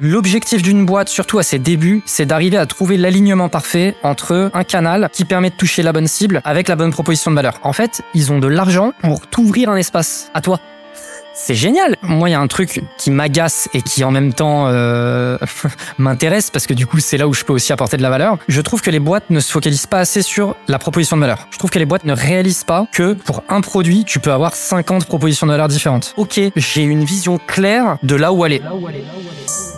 L'objectif d'une boîte, surtout à ses débuts, c'est d'arriver à trouver l'alignement parfait entre un canal qui permet de toucher la bonne cible avec la bonne proposition de valeur. En fait, ils ont de l'argent pour t'ouvrir un espace à toi. C'est génial. Moi, il y a un truc qui m'agace et qui en même temps euh, m'intéresse parce que du coup, c'est là où je peux aussi apporter de la valeur. Je trouve que les boîtes ne se focalisent pas assez sur la proposition de valeur. Je trouve que les boîtes ne réalisent pas que pour un produit, tu peux avoir 50 propositions de valeur différentes. Ok, j'ai une vision claire de là où aller.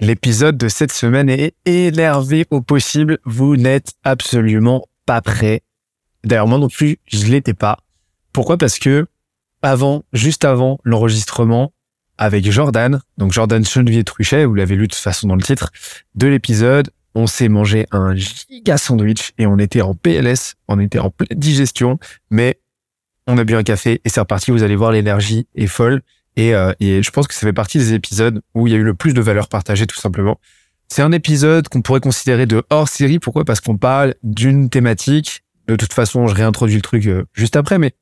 L'épisode de cette semaine est énervé au possible. Vous n'êtes absolument pas prêt. D'ailleurs, moi non plus, je l'étais pas. Pourquoi? Parce que avant, juste avant l'enregistrement avec Jordan, donc Jordan Chenevier Truchet, vous l'avez lu de toute façon dans le titre de l'épisode, on s'est mangé un giga sandwich et on était en PLS, on était en pleine digestion, mais on a bu un café et c'est reparti. Vous allez voir, l'énergie est folle. Euh, et, je pense que ça fait partie des épisodes où il y a eu le plus de valeur partagée, tout simplement. C'est un épisode qu'on pourrait considérer de hors série. Pourquoi? Parce qu'on parle d'une thématique. De toute façon, je réintroduis le truc euh, juste après, mais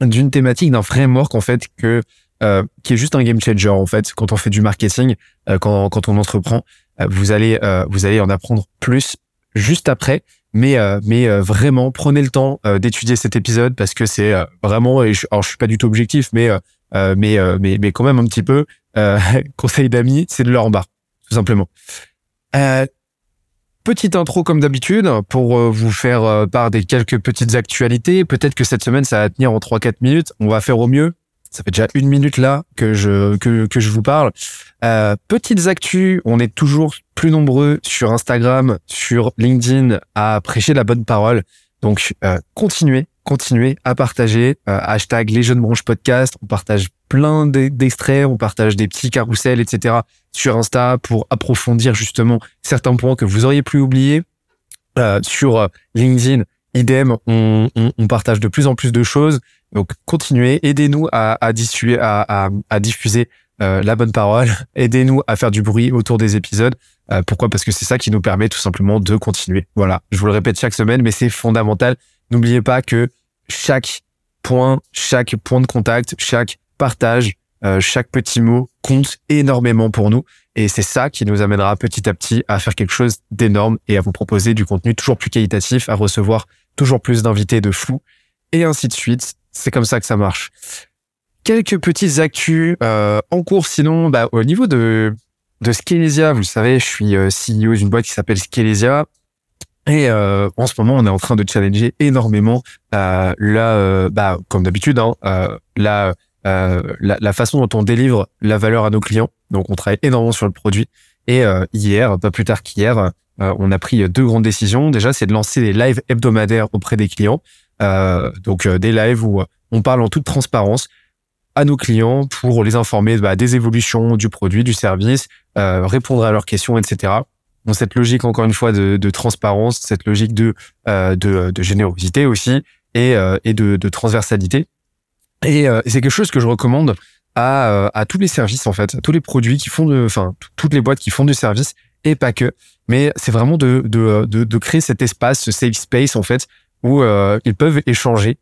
d'une thématique, d'un framework en fait que euh, qui est juste un game changer en fait. Quand on fait du marketing, quand, quand on entreprend, vous allez vous allez en apprendre plus juste après. Mais mais vraiment, prenez le temps d'étudier cet épisode parce que c'est vraiment. Et je, alors je suis pas du tout objectif, mais euh, mais, euh, mais, mais quand même un petit peu, euh, conseil d'amis, c'est de leur en bas, tout simplement. Petite intro comme d'habitude pour vous faire part des quelques petites actualités. Peut-être que cette semaine ça va tenir en 3-4 minutes. On va faire au mieux. Ça fait déjà une minute là que je que, que je vous parle. Euh, petites actus, on est toujours plus nombreux sur Instagram, sur LinkedIn à prêcher la bonne parole. Donc euh, continuez, continuez à partager. Euh, hashtag les jeunes branches podcast. On partage plein d'extraits, on partage des petits carousels, etc. sur Insta pour approfondir justement certains points que vous auriez pu oublier. Euh, sur euh, LinkedIn, idem, on, on, on, partage de plus en plus de choses. Donc continuez, aidez-nous à, à, diffuser, à, à, diffuser euh, la bonne parole, aidez-nous à faire du bruit autour des épisodes. Euh, pourquoi? Parce que c'est ça qui nous permet tout simplement de continuer. Voilà, je vous le répète chaque semaine, mais c'est fondamental. N'oubliez pas que chaque point, chaque point de contact, chaque partage, euh, chaque petit mot compte énormément pour nous. Et c'est ça qui nous amènera petit à petit à faire quelque chose d'énorme et à vous proposer du contenu toujours plus qualitatif, à recevoir toujours plus d'invités de fous et ainsi de suite. C'est comme ça que ça marche. Quelques petites actus euh, en cours sinon, bah, au niveau de, de Skelesia, vous le savez, je suis euh, CEO d'une boîte qui s'appelle Skelesia. Et euh, en ce moment, on est en train de challenger énormément euh, la, euh, bah, comme d'habitude, hein, euh, la, euh, la, la, façon dont on délivre la valeur à nos clients. Donc, on travaille énormément sur le produit. Et hier, pas plus tard qu'hier, on a pris deux grandes décisions. Déjà, c'est de lancer des lives hebdomadaires auprès des clients. donc, des lives où on parle en toute transparence à nos clients pour les informer bah, des évolutions du produit, du service, répondre à leurs questions, etc dans cette logique encore une fois de, de transparence, cette logique de, euh, de, de, générosité aussi et, euh, et de, de, transversalité. Et euh, c'est quelque chose que je recommande à, euh, à tous les services en fait, à tous les produits qui font de, enfin toutes les boîtes qui font du service et pas que. Mais c'est vraiment de, de, de, de, créer cet espace, ce safe space en fait, où euh, ils peuvent échanger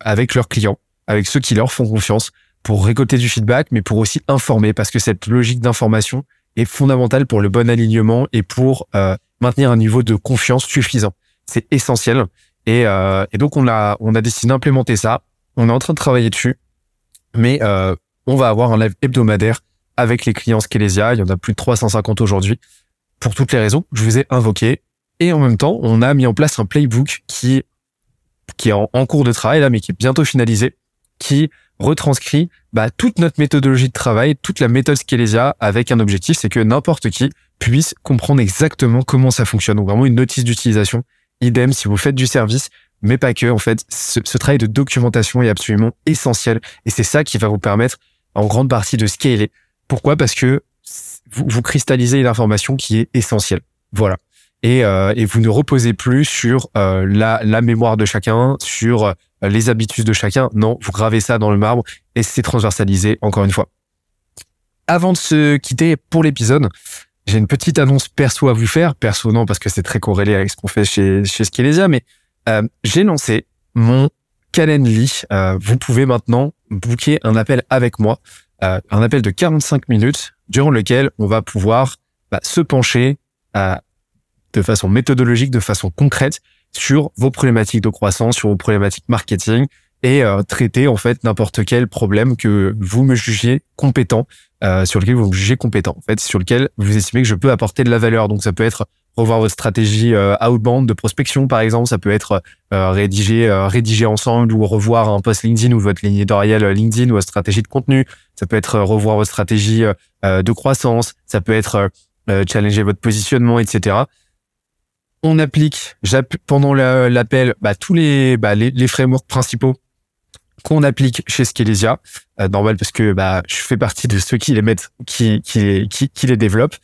avec leurs clients, avec ceux qui leur font confiance, pour récolter du feedback, mais pour aussi informer, parce que cette logique d'information, est fondamental pour le bon alignement et pour euh, maintenir un niveau de confiance suffisant. C'est essentiel. Et, euh, et, donc on a on a décidé d'implémenter ça. On est en train de travailler dessus, mais euh, on va avoir un live hebdomadaire avec les clients Skelesia. Il y en a plus de 350 aujourd'hui pour toutes les raisons je vous ai invoquées. Et en même temps, on a mis en place un playbook qui, qui est en, en cours de travail là, mais qui est bientôt finalisé, qui retranscrit bah, toute notre méthodologie de travail, toute la méthode Scalesia avec un objectif, c'est que n'importe qui puisse comprendre exactement comment ça fonctionne. Donc vraiment une notice d'utilisation. Idem si vous faites du service, mais pas que. En fait, ce, ce travail de documentation est absolument essentiel et c'est ça qui va vous permettre en grande partie de scaler. Pourquoi? Parce que vous, vous cristallisez l'information qui est essentielle. Voilà. Et, euh, et vous ne reposez plus sur euh, la, la mémoire de chacun, sur euh, les habitudes de chacun. Non, vous gravez ça dans le marbre et c'est transversalisé encore une fois. Avant de se quitter pour l'épisode, j'ai une petite annonce perso à vous faire. Perso non, parce que c'est très corrélé avec ce qu'on fait chez, chez Skelesia, mais euh, j'ai lancé mon Calendly. Euh, vous pouvez maintenant booker un appel avec moi, euh, un appel de 45 minutes, durant lequel on va pouvoir bah, se pencher de façon méthodologique, de façon concrète sur vos problématiques de croissance, sur vos problématiques marketing et euh, traiter en fait n'importe quel problème que vous me jugez compétent, euh, sur lequel vous me jugez compétent, en fait, sur lequel vous estimez que je peux apporter de la valeur. Donc ça peut être revoir votre stratégie euh, outbound de prospection par exemple, ça peut être euh, rédiger euh, rédiger ensemble ou revoir un post LinkedIn ou votre ligne éditoriale LinkedIn ou votre stratégie de contenu, ça peut être revoir votre stratégie de croissance, ça peut être challenger votre positionnement, etc on applique pendant l'appel bah, tous les, bah, les, les frameworks principaux qu'on applique chez Skelesia. Euh, normal parce que bah, je fais partie de ceux qui les mettent, qui, qui, qui, les développent.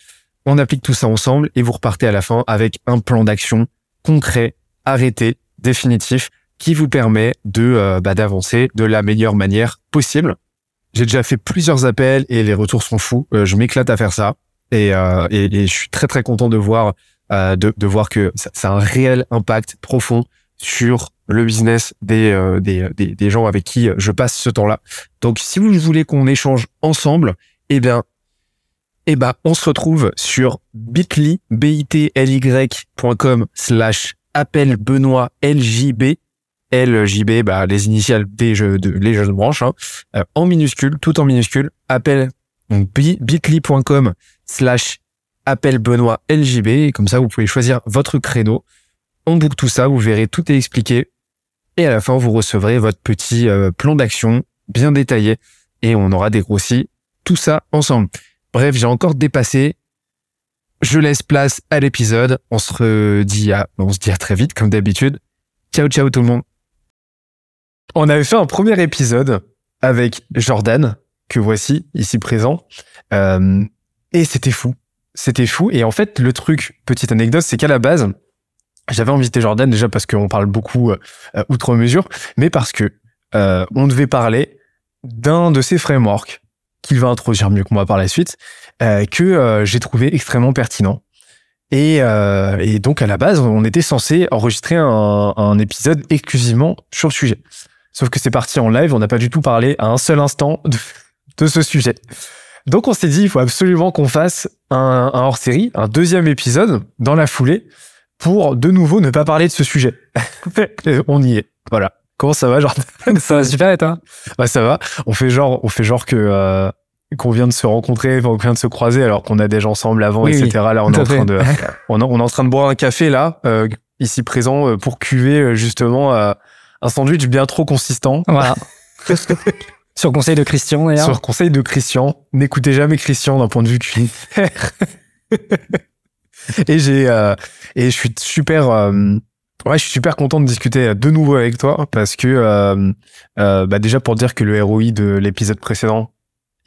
On applique tout ça ensemble et vous repartez à la fin avec un plan d'action concret, arrêté, définitif, qui vous permet de euh, bah, d'avancer de la meilleure manière possible. J'ai déjà fait plusieurs appels et les retours sont fous. Euh, je m'éclate à faire ça euh, et, et, je suis très très content de voir euh, de, de voir que ça, ça, a un réel impact profond sur le business des, euh, des, des, gens avec qui je passe ce temps-là. Donc, si vous voulez qu'on échange ensemble, eh bien, eh ben, on se retrouve sur bit.ly, bit.ly.com slash appel Benoît LJB. LJB, bah, les initiales des jeux de, les jeux de branche, hein, euh, en minuscule, tout en minuscule, appel, bit.ly.com slash appel Benoît LJB. Et comme ça, vous pouvez choisir votre créneau. On boucle tout ça, vous verrez, tout est expliqué. Et à la fin, vous recevrez votre petit euh, plan d'action bien détaillé et on aura dégrossi tout ça ensemble. Bref, j'ai encore dépassé. Je laisse place à l'épisode. On se dit à, on se dit à très vite, comme d'habitude. Ciao, ciao tout le monde. On avait fait un premier épisode avec Jordan, que voici ici présent. Euh, et c'était fou. C'était fou. Et en fait, le truc, petite anecdote, c'est qu'à la base, j'avais invité Jordan déjà parce qu'on parle beaucoup euh, outre mesure, mais parce que euh, on devait parler d'un de ces frameworks qu'il va introduire mieux que moi par la suite, euh, que euh, j'ai trouvé extrêmement pertinent. Et, euh, et, donc à la base, on était censé enregistrer un, un, épisode exclusivement sur le sujet. Sauf que c'est parti en live, on n'a pas du tout parlé à un seul instant de, de ce sujet. Donc on s'est dit, il faut absolument qu'on fasse un, un hors-série, un deuxième épisode dans la foulée pour de nouveau ne pas parler de ce sujet. on y est. Voilà. Comment ça va, Jordan? Ça va super et toi? Bah ça va. On fait genre, on fait genre que euh, qu'on vient de se rencontrer, qu'on vient de se croiser, alors qu'on a déjà ensemble avant, oui, etc. Là, on est en train de, on, on, est en train de boire un café là, euh, ici présent, euh, pour cuver justement euh, un sandwich bien trop consistant. Voilà. Sur conseil de Christian, d'ailleurs. Sur conseil de Christian. N'écoutez jamais Christian d'un point de vue culinaire. et j'ai euh, et je suis super euh, ouais je suis super content de discuter de nouveau avec toi parce que euh, euh bah déjà pour dire que le ROI de l'épisode précédent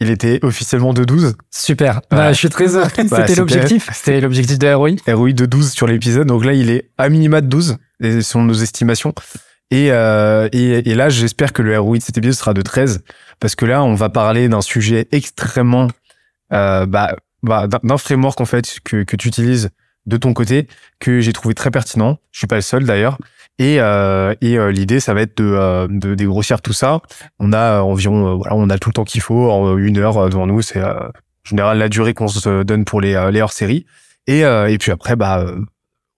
il était officiellement de 12 super. Bah, je suis très heureux. Bah, c'était l'objectif. C'était l'objectif de ROI ROI de 12 sur l'épisode. Donc là il est à minima de 12 selon nos estimations et, euh, et, et, là, j'espère que le ROI de cet épisode sera de 13, parce que là, on va parler d'un sujet extrêmement, euh, bah, bah, d'un framework en fait que, que tu utilises de ton côté, que j'ai trouvé très pertinent. Je suis pas le seul d'ailleurs. Et, euh, et euh, l'idée, ça va être de, euh, de dégrossir tout ça. On a environ, voilà, on a tout le temps qu'il faut, une heure devant nous. C'est en général la durée qu'on se donne pour les, les hors-séries. Et, et puis après, bah,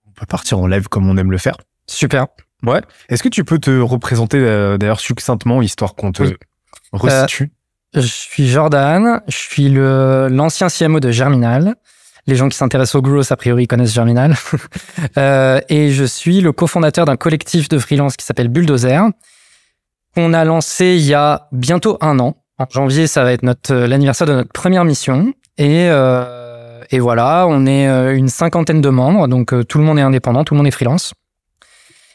on peut partir en live comme on aime le faire. Super. Ouais. Est-ce que tu peux te représenter euh, d'ailleurs succinctement, histoire qu'on te oui. resitue euh, Je suis Jordan, je suis le l'ancien CMO de Germinal. Les gens qui s'intéressent au growth, a priori, connaissent Germinal. euh, et je suis le cofondateur d'un collectif de freelance qui s'appelle Bulldozer, qu'on a lancé il y a bientôt un an. En janvier, ça va être notre l'anniversaire de notre première mission. Et, euh, et voilà, on est euh, une cinquantaine de membres, donc euh, tout le monde est indépendant, tout le monde est freelance.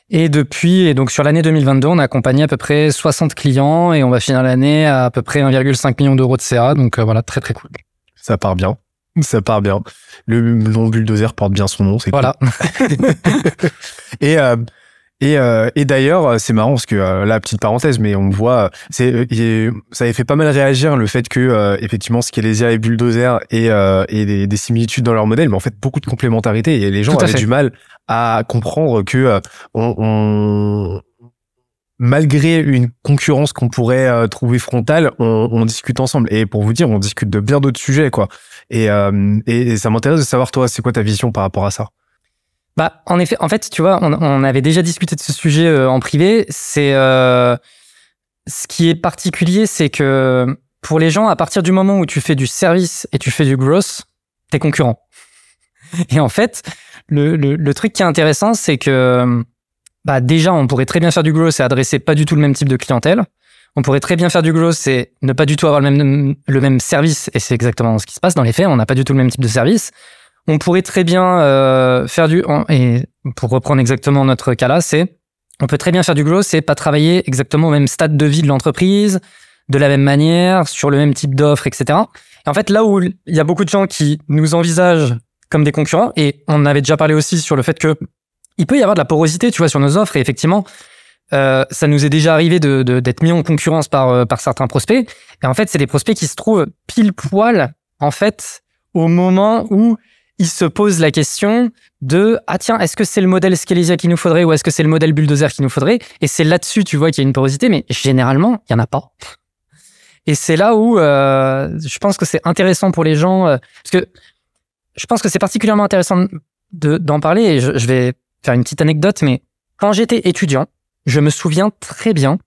Et depuis, et donc sur l'année 2022, on a accompagné à peu près 60 clients et on va finir l'année à à peu près 1,5 million d'euros de CA. Donc euh, voilà, très très cool. Ça part bien. Ça part bien. Le nom bulldozer porte bien son nom, c'est cool. Voilà. Et euh, et, euh, et d'ailleurs, c'est marrant parce que euh, là, petite parenthèse, mais on voit, c'est euh, ça avait fait pas mal réagir le fait que euh, effectivement, Scalesia et Bulldozer et, euh, et des, des similitudes dans leur modèle, mais en fait beaucoup de complémentarité. Et les gens avaient fait. du mal à comprendre que euh, malgré une concurrence qu'on pourrait euh, trouver frontale, on, discute ensemble. Et pour vous dire, on discute de bien d'autres sujets, quoi. Et, euh, ça m'intéresse de savoir toi, c'est quoi ta vision par rapport à ça? Bah, en effet, en fait, tu vois, on, avait déjà discuté de ce sujet en privé. C'est ce qui est particulier, c'est que pour les gens, à partir du moment où tu fais du service et tu fais du growth, t'es concurrent. Et en fait, le, le, le truc qui est intéressant, c'est que bah déjà, on pourrait très bien faire du growth et adresser pas du tout le même type de clientèle. On pourrait très bien faire du growth et ne pas du tout avoir le même, le même service. Et c'est exactement ce qui se passe dans les faits. On n'a pas du tout le même type de service. On pourrait très bien euh, faire du... Et pour reprendre exactement notre cas là, c'est... On peut très bien faire du growth et pas travailler exactement au même stade de vie de l'entreprise, de la même manière, sur le même type d'offre, etc. Et en fait, là où il y a beaucoup de gens qui nous envisagent comme des concurrents, et on avait déjà parlé aussi sur le fait que il peut y avoir de la porosité, tu vois, sur nos offres, et effectivement, euh, ça nous est déjà arrivé de, de- d'être mis en concurrence par, euh, par certains prospects. Et en fait, c'est des prospects qui se trouvent pile poil, en fait, au moment où ils se posent la question de ah tiens est-ce que c'est le modèle Scalesia qu'il nous faudrait ou est-ce que c'est le modèle Bulldozer qu'il nous faudrait? Et c'est là-dessus tu vois qu'il y a une porosité. Mais généralement il y en a pas. Et c'est là où euh, je pense que c'est intéressant pour les gens euh, parce que je pense que c'est particulièrement intéressant de- d'en parler et je, je vais faire une petite anecdote mais quand j'étais étudiant je me souviens très bien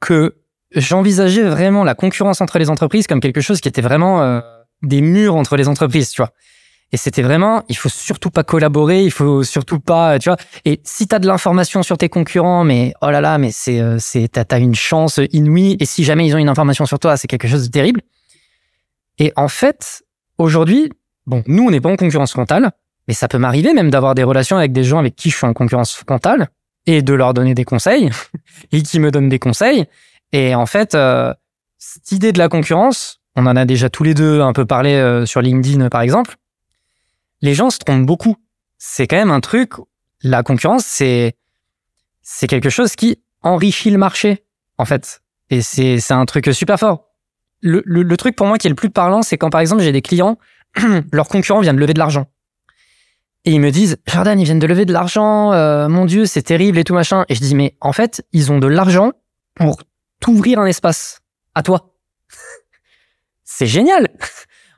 que j'envisageais vraiment la concurrence entre les entreprises comme quelque chose qui était vraiment euh, des murs entre les entreprises, tu vois. Et c'était vraiment, il faut surtout pas collaborer, il faut surtout pas, tu vois. Et si t'as de l'information sur tes concurrents, mais oh là là, mais c'est, euh, c'est, t'as, t'as une chance inouïe. Et si jamais ils ont une information sur toi, c'est quelque chose de terrible. Et en fait, aujourd'hui, bon, nous, on n'est pas en concurrence frontale, mais ça peut m'arriver même d'avoir des relations avec des gens avec qui je suis en concurrence frontale et de leur donner des conseils et qui me donnent des conseils. Et en fait, euh, cette idée de la concurrence, on en a déjà tous les deux un peu parlé euh, sur LinkedIn par exemple. Les gens se trompent beaucoup. C'est quand même un truc. La concurrence, c'est c'est quelque chose qui enrichit le marché en fait. Et c'est c'est un truc super fort. Le, le, le truc pour moi qui est le plus parlant, c'est quand par exemple j'ai des clients, leur concurrent vient de lever de l'argent. Et ils me disent, Jordan, ils viennent de lever de l'argent, euh, mon Dieu, c'est terrible et tout machin. Et je dis, mais en fait, ils ont de l'argent pour t'ouvrir un espace à toi. c'est génial.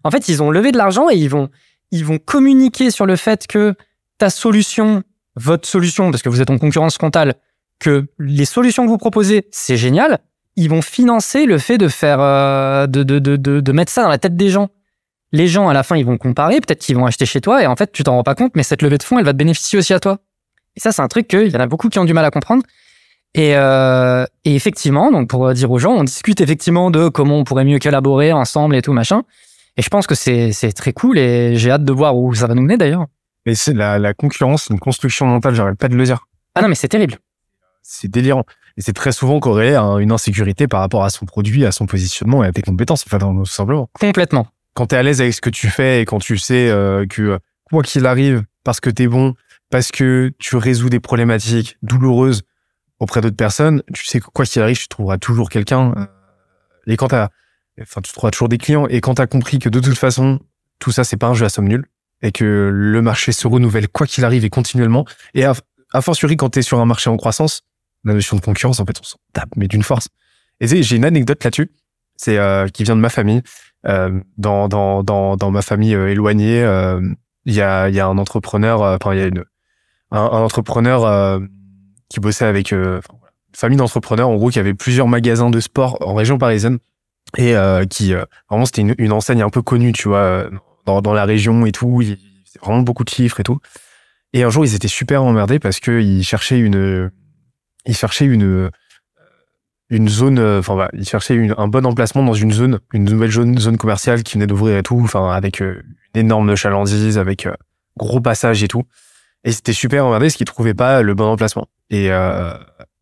En fait, ils ont levé de l'argent et ils vont, ils vont communiquer sur le fait que ta solution, votre solution, parce que vous êtes en concurrence frontale, que les solutions que vous proposez, c'est génial. Ils vont financer le fait de faire, euh, de, de, de, de mettre ça dans la tête des gens. Les gens, à la fin, ils vont comparer, peut-être qu'ils vont acheter chez toi, et en fait, tu t'en rends pas compte, mais cette levée de fonds, elle va te bénéficier aussi à toi. Et ça, c'est un truc qu'il y en a beaucoup qui ont du mal à comprendre. Et, euh, et effectivement, donc pour dire aux gens, on discute effectivement de comment on pourrait mieux collaborer ensemble et tout machin. Et je pense que c'est c'est très cool et j'ai hâte de voir où ça va nous mener d'ailleurs. Mais c'est la, la concurrence, une construction mentale, j'arrête pas de le dire. Ah non, mais c'est terrible. C'est délirant. Et c'est très souvent corrélé à une insécurité par rapport à son produit, à son positionnement et à tes compétences, enfin, tout simplement. Complètement. Quand t'es à l'aise avec ce que tu fais et quand tu sais euh, que euh, quoi qu'il arrive, parce que t'es bon, parce que tu résous des problématiques douloureuses auprès d'autres personnes, tu sais que quoi qu'il arrive, tu trouveras toujours quelqu'un. euh, et quand t'as, enfin, tu trouveras toujours des clients. Et quand t'as compris que de toute façon, tout ça, c'est pas un jeu à somme nulle et que le marché se renouvelle quoi qu'il arrive et continuellement. Et a, a fortiori, quand t'es sur un marché en croissance, la notion de concurrence, en fait, on s'en tape, mais d'une force. Et tu j'ai une anecdote là-dessus, c'est euh, qui vient de ma famille. Euh, dans, dans, dans, dans ma famille euh, éloignée, il y, a, y a un entrepreneur, enfin, il y a une, un, entrepreneur qui bossait avec une famille d'entrepreneurs, en gros, qui avait plusieurs magasins de sport en région parisienne et qui, vraiment, c'était une, une enseigne un peu connue, tu vois, dans, dans la région et tout. Il, vraiment beaucoup de chiffres et tout. Et un jour, ils étaient super emmerdés parce que ils cherchaient une, ils cherchaient une, une zone, euh, enfin, voilà, ils cherchaient une- un bon emplacement dans une zone, une nouvelle zone, zone commerciale qui venait d'ouvrir et tout, enfin, avec euh, une énorme chalandise, avec euh, gros passage et tout. Et c'était super emmerdé parce qu'ils trouvaient pas le bon emplacement. Et, euh,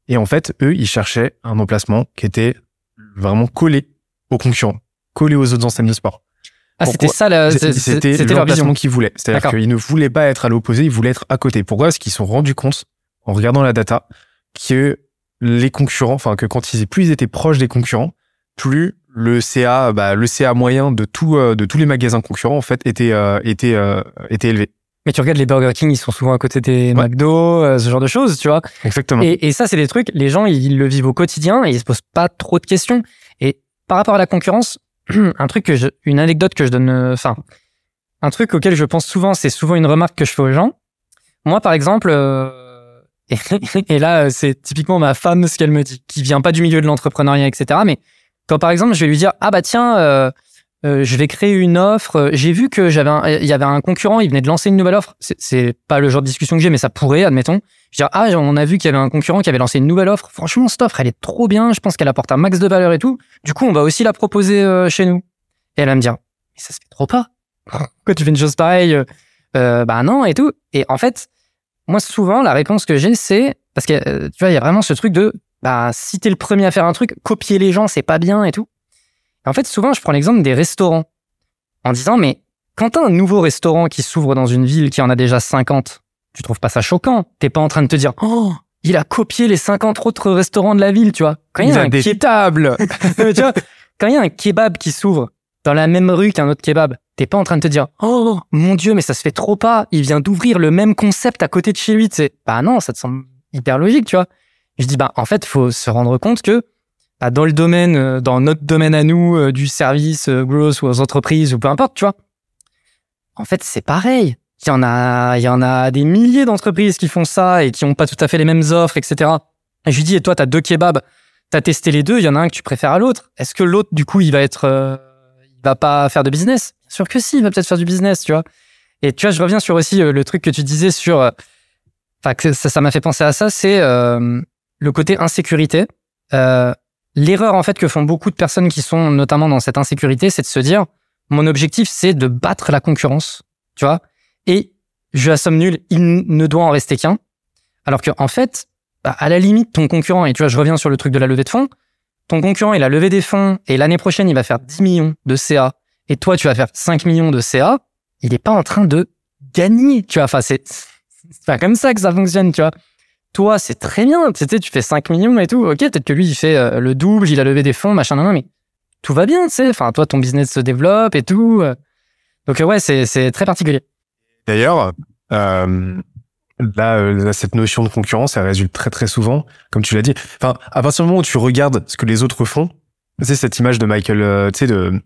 et en fait, eux, ils cherchaient un emplacement qui était vraiment collé aux concurrents, collé aux autres enseignes de sport. Ah, c'était ça, la- C'était l'emplacement qu'ils voulaient. C'est-à-dire qu'ils ne voulaient pas être à l'opposé, ils voulaient être à côté. Pourquoi? Parce qu'ils se sont rendus compte, en regardant la data, que les concurrents, enfin que quand ils, plus ils étaient proches des concurrents, plus le CA, bah, le CA moyen de tout, euh, de tous les magasins concurrents en fait était euh, était euh, était élevé. Mais tu regardes les Burger King, ils sont souvent à côté des McDo, ce genre de choses, tu vois. Exactement. Et, et ça, c'est des trucs, les gens, ils le vivent au quotidien et ils se posent pas trop de questions. Et par rapport à la concurrence, un truc que je, une anecdote que je donne, enfin, un truc auquel je pense souvent, c'est souvent une remarque que je fais aux gens. Moi, par exemple, et, là, euh, c'est typiquement ma femme ce qu'elle me dit, qui vient pas du milieu de l'entrepreneuriat, etc. Mais quand par exemple, je vais lui dire, ah bah tiens, euh, euh, je vais créer une offre. euh, J'ai vu que j'avais, il y avait un concurrent, il venait de lancer une nouvelle offre. C'est- pas le genre de discussion que j'ai, mais ça pourrait, admettons. Je dire, ah, on a vu qu'il y avait un concurrent qui avait lancé une nouvelle offre. Franchement, cette offre, elle est trop bien. Je pense qu'elle apporte un max de valeur et tout. Du coup, on va aussi la proposer chez nous. Et elle va me dire, mais ça se fait trop pas. Pourquoi tu fais une chose pareille euh, Bah non, et tout. Et en fait, moi, souvent, la réponse que j'ai, c'est parce que euh, tu vois, il y a vraiment ce truc de, bah, si t'es le premier à faire un truc, copier les gens, c'est pas bien et tout. Et en fait, souvent, je prends l'exemple des restaurants en disant, mais quand t'as un nouveau restaurant qui s'ouvre dans une ville qui en a déjà 50, tu trouves pas ça choquant? T'es pas en train de te dire, oh, il a copié les 50 autres restaurants de la ville, tu vois. Quand il y a un des keb- tables. mais tu vois, quand il y a un kebab qui s'ouvre dans la même rue qu'un autre kebab, t'es pas en train de te dire, oh, mon dieu, mais ça se fait trop pas. Il vient d'ouvrir le même concept à côté de chez lui. C'est, bah non, ça te semble hyper logique, tu vois. Je dis, bah, en fait, faut se rendre compte que, bah, dans le domaine, euh, dans notre domaine à nous, euh, du service, euh, growth ou aux entreprises ou peu importe, tu vois. En fait, c'est pareil. Il y en a, il y en a des milliers d'entreprises qui font ça et qui ont pas tout à fait les mêmes offres, etc. Et je lui dis, et toi, t'as deux kebabs, t'as testé les deux, il y en a un que tu préfères à l'autre. Est-ce que l'autre, du coup, il va être, euh, il va pas faire de business? Sûr que si, il va peut-être faire du business, tu vois. Et tu vois, je reviens sur aussi euh, le truc que tu disais sur, euh, enfin, que ça, m'a fait penser à ça, c'est euh, le côté insécurité. L'erreur en fait que font beaucoup de personnes qui sont notamment dans cette insécurité, c'est de se dire, mon objectif, c'est de battre la concurrence, tu vois. Et je la somme nulle, il ne doit en rester qu'un. Alors que en fait, bah, à la limite, ton concurrent, et tu vois, je reviens sur le truc de la levée de fonds, ton concurrent, il a levé des fonds et l'année prochaine, il va faire 10 millions de CA et toi, tu vas faire 5 millions de CA, il n'est pas en train de gagner, tu vois. Enfin, c'est pas comme ça que ça fonctionne, tu vois. Toi, c'est très bien, tu sais, tu fais 5 millions et tout, ok, peut-être que lui, il fait euh, le double, il a levé des fonds, machin, nan, nan, mais tout va bien, tu sais. Enfin, toi, ton business se développe et tout. euh. Donc, euh, ouais, c'est très particulier. D'ailleurs, euh, là, euh, là, cette notion de concurrence, elle résulte très très souvent, comme tu l'as dit. Enfin, à partir du moment où tu regardes ce que les autres font, tu sais cette image de Michael, euh, tu sais de,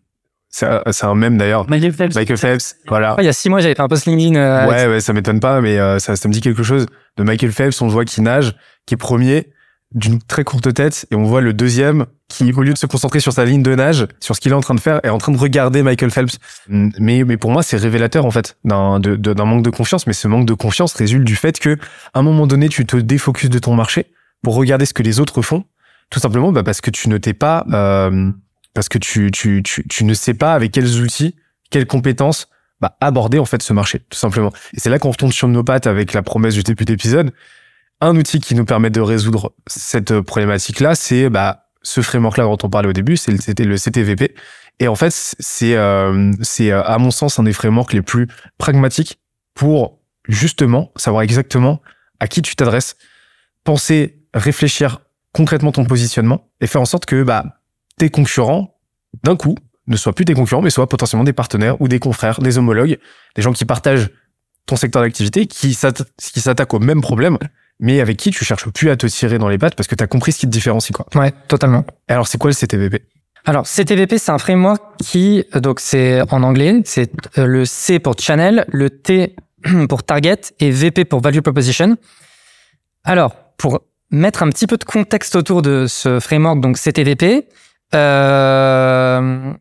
c'est un- un mème d'ailleurs. Michael Phelps. Michael Phelps, voilà. il y a 6 mois, j'avais fait un post LinkedIn. euh, Ouais, ouais, ça m'étonne pas, mais euh, ça, ça me dit quelque chose. De Michael Phelps, on le voit qui nage, qui est premier, d'une très courte tête, et on voit le deuxième qui, au lieu de se concentrer sur sa ligne de nage, sur ce qu'il est en train de faire, est en train de regarder Michael Phelps. Mais, mais pour moi, c'est révélateur en fait d'un manque de confiance. Mais ce manque de confiance résulte du fait que, à un moment donné, tu te défocuses de ton marché pour regarder ce que les autres font, tout simplement bah, parce que tu ne t'es pas, euh, parce que tu, tu, tu, tu ne sais pas avec quels outils, quelles compétences bah, aborder en fait ce marché, tout simplement. Et c'est là qu'on retombe sur nos pattes avec la promesse du début d'épisode. Un outil qui nous permet de résoudre cette problématique-là, c'est bah, ce framework-là dont on parlait au début, c'était le CTVP. Et en fait, c'est euh, c'est euh, à mon sens un des frameworks les plus pragmatiques pour justement savoir exactement à qui tu t'adresses, penser, réfléchir concrètement ton positionnement et faire en sorte que bah, tes concurrents, d'un coup, ne soient plus tes concurrents, mais soient potentiellement des partenaires ou des confrères, des homologues, des gens qui partagent ton secteur d'activité, qui s'atta- qui s'attaquent au même problème, mais avec qui tu cherches plus à te tirer dans les pattes parce que tu as compris ce qui te différencie. Quoi. Ouais, totalement. Alors, c'est quoi le CTVP Alors, CTVP, c'est un framework qui, euh, donc c'est en anglais, c'est euh, le C pour channel, le T pour target et VP pour value proposition. Alors, pour mettre un petit peu de contexte autour de ce framework, donc CTVP, euh,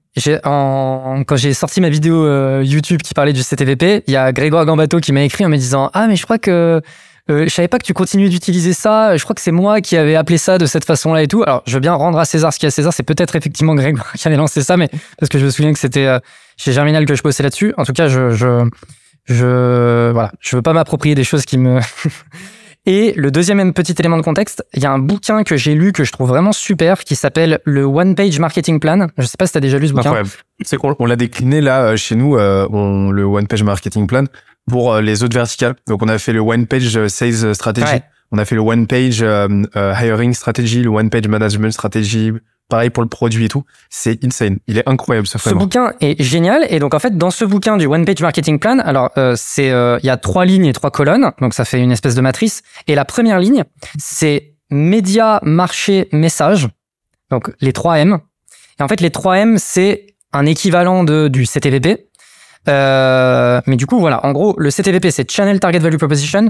en, quand j'ai sorti ma vidéo euh, YouTube qui parlait du CTVP, il y a Grégoire Gambato qui m'a écrit en me disant ah mais je crois que euh, je savais pas que tu continuais d'utiliser ça. Je crois que c'est moi qui avais appelé ça de cette façon-là et tout. Alors je veux bien rendre à César ce qu'il y a à César. C'est peut-être effectivement Grégoire qui avait lancé ça, mais parce que je me souviens que c'était euh, chez Germinal que je bossais là-dessus. En tout cas, je je je voilà, je veux pas m'approprier des choses qui me Et le deuxième petit élément de contexte, il y a un bouquin que j'ai lu que je trouve vraiment super qui s'appelle le One Page Marketing Plan. Je sais pas si tu as déjà lu ce bouquin. C'est qu'on on l'a décliné là euh, chez nous, euh, on, le One Page Marketing Plan pour euh, les autres verticales. Donc on a fait le One Page Sales Strategy, on a fait le One Page Hiring Strategy, le One Page Management Strategy, pareil pour le produit et tout. C'est insane. Il est incroyable ce Ce bouquin est génial. Et donc en fait, dans ce bouquin du One Page Marketing Plan, alors euh, c'est euh, il y a trois lignes et trois colonnes, donc ça fait une espèce de matrice. Et la première ligne, c'est média, marché, message. Donc les trois M. Et en fait, les trois M, c'est un équivalent de du CTVP. Euh, mais du coup, voilà. En gros, le CTVP, c'est Channel Target Value Proposition.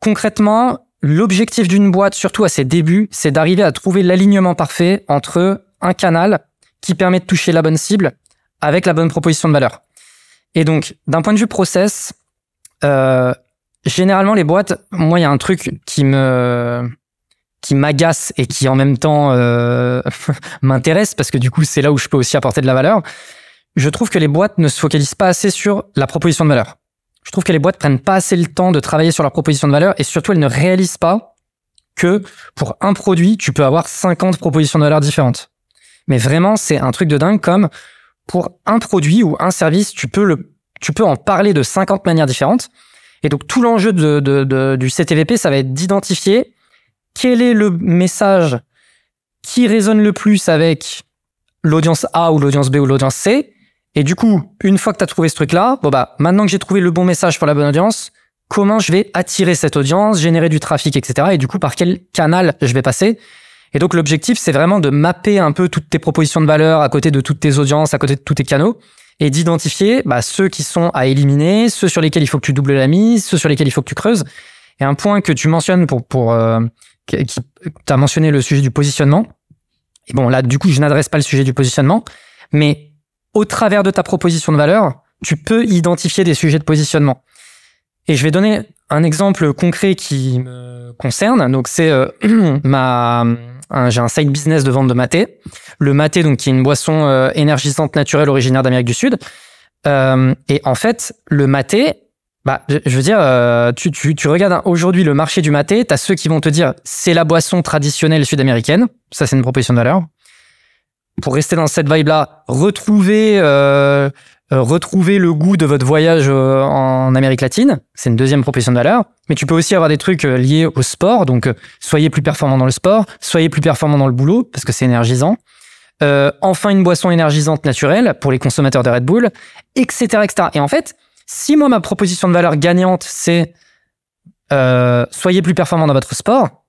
Concrètement, L'objectif d'une boîte, surtout à ses débuts, c'est d'arriver à trouver l'alignement parfait entre un canal qui permet de toucher la bonne cible avec la bonne proposition de valeur. Et donc, d'un point de vue process, euh, généralement les boîtes, moi il y a un truc qui me qui m'agace et qui en même temps euh, m'intéresse parce que du coup c'est là où je peux aussi apporter de la valeur. Je trouve que les boîtes ne se focalisent pas assez sur la proposition de valeur. Je trouve que les boîtes prennent pas assez le temps de travailler sur leur proposition de valeur et surtout elles ne réalisent pas que pour un produit, tu peux avoir 50 propositions de valeur différentes. Mais vraiment, c'est un truc de dingue comme pour un produit ou un service, tu peux le, tu peux en parler de 50 manières différentes. Et donc, tout l'enjeu de, de, du CTVP, ça va être d'identifier quel est le message qui résonne le plus avec l'audience A ou l'audience B ou l'audience C et du coup, une fois que tu as trouvé ce truc-là, bon bah maintenant que j'ai trouvé le bon message pour la bonne audience, comment je vais attirer cette audience, générer du trafic, etc. Et du coup, par quel canal je vais passer? Et donc l'objectif, c'est vraiment de mapper un peu toutes tes propositions de valeur à côté de toutes tes audiences, à côté de tous tes canaux, et d'identifier bah, ceux qui sont à éliminer, ceux sur lesquels il faut que tu doubles la mise, ceux sur lesquels il faut que tu creuses. Et un point que tu mentionnes pour pour euh, qui, as mentionné le sujet du positionnement. Et bon là, du coup, je n'adresse pas le sujet du positionnement, mais au travers de ta proposition de valeur, tu peux identifier des sujets de positionnement. Et je vais donner un exemple concret qui me concerne. Donc c'est euh, ma j'ai un side business de vente de maté. Le maté donc qui est une boisson euh, énergisante naturelle originaire d'Amérique du Sud. Euh, et en fait, le maté, bah je veux dire, tu, tu, tu regardes aujourd'hui le marché du maté, tu as ceux qui vont te dire c'est la boisson traditionnelle sud-américaine. Ça c'est une proposition de valeur pour rester dans cette vibe-là, retrouver euh, euh, retrouver le goût de votre voyage euh, en Amérique latine, c'est une deuxième proposition de valeur. Mais tu peux aussi avoir des trucs liés au sport, donc soyez plus performant dans le sport, soyez plus performant dans le boulot parce que c'est énergisant. enfin une boisson énergisante naturelle pour les consommateurs de Red Bull, etc., etc. Et en fait, si moi ma proposition de valeur gagnante c'est soyez plus performant dans votre sport,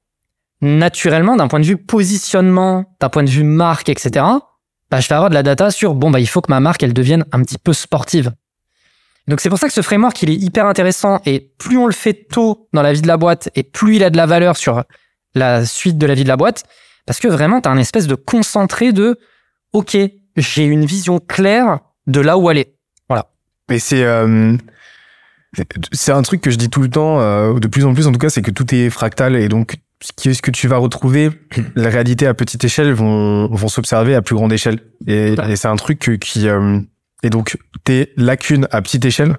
naturellement, d'un point de vue positionnement, d'un point de vue marque, etc., bah, je vais avoir de la data sur, bon, bah, il faut que ma marque, elle devienne un petit peu sportive. Donc c'est pour ça que ce framework, il est hyper intéressant et plus on le fait tôt dans la vie de la boîte et plus il a de la valeur sur la suite de la vie de la boîte, parce que vraiment, tu as un espèce de concentré de, OK, j'ai une vision claire de là où aller. Voilà. Mais c'est... Euh, c'est un truc que je dis tout le temps, euh, de plus en plus en tout cas, c'est que tout est fractal et donc ce que tu vas retrouver, la réalité à petite échelle vont, vont s'observer à plus grande échelle. Et, c'est un truc qui... Euh, et donc, tes lacunes à petite échelle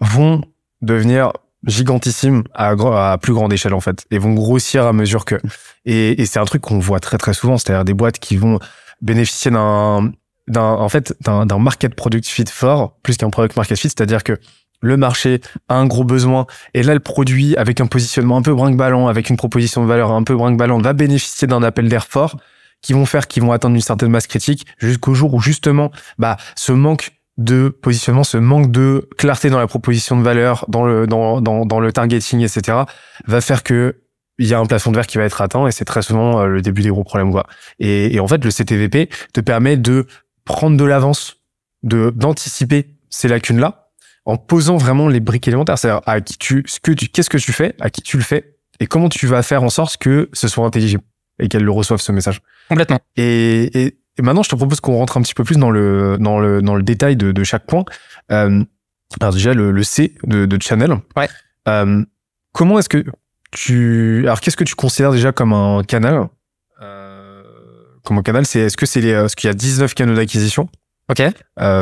vont devenir gigantissimes à, à plus grande échelle, en fait. Et vont grossir à mesure que... Et, et c'est un truc qu'on voit très, très souvent. C'est-à-dire des boîtes qui vont bénéficier d'un d'un en fait d'un market product fit fort plus qu'un product market fit c'est-à-dire que le marché a un gros besoin et là le produit avec un positionnement un peu brinque-ballant, avec une proposition de valeur un peu brinque-ballant va bénéficier d'un appel d'air fort qui vont faire qu'ils vont atteindre une certaine masse critique jusqu'au jour où justement bah ce manque de positionnement, ce manque de clarté dans la proposition de valeur, dans le dans dans, dans le targeting, etc. va faire que il y a un plafond de verre qui va être atteint et c'est très souvent euh, le début des gros problèmes quoi. Et, et en fait le CTVP te permet de prendre de l'avance, de d'anticiper ces lacunes là en posant vraiment les briques élémentaires. C'est-à-dire à qui tu, ce que tu, qu'est-ce que tu fais, à qui tu le fais, et comment tu vas faire en sorte que ce soit intelligible et qu'elle le reçoive ce message. Complètement. Et, et et maintenant, je te propose qu'on rentre un petit peu plus dans le dans le dans le détail de, de chaque point. Euh, alors déjà le, le C de, de channel. Ouais. Euh, comment est-ce que tu alors qu'est-ce que tu considères déjà comme un canal? Euh, Comme un canal, c'est est-ce que c'est les est-ce qu'il y a 19 canaux d'acquisition? Ok. Euh,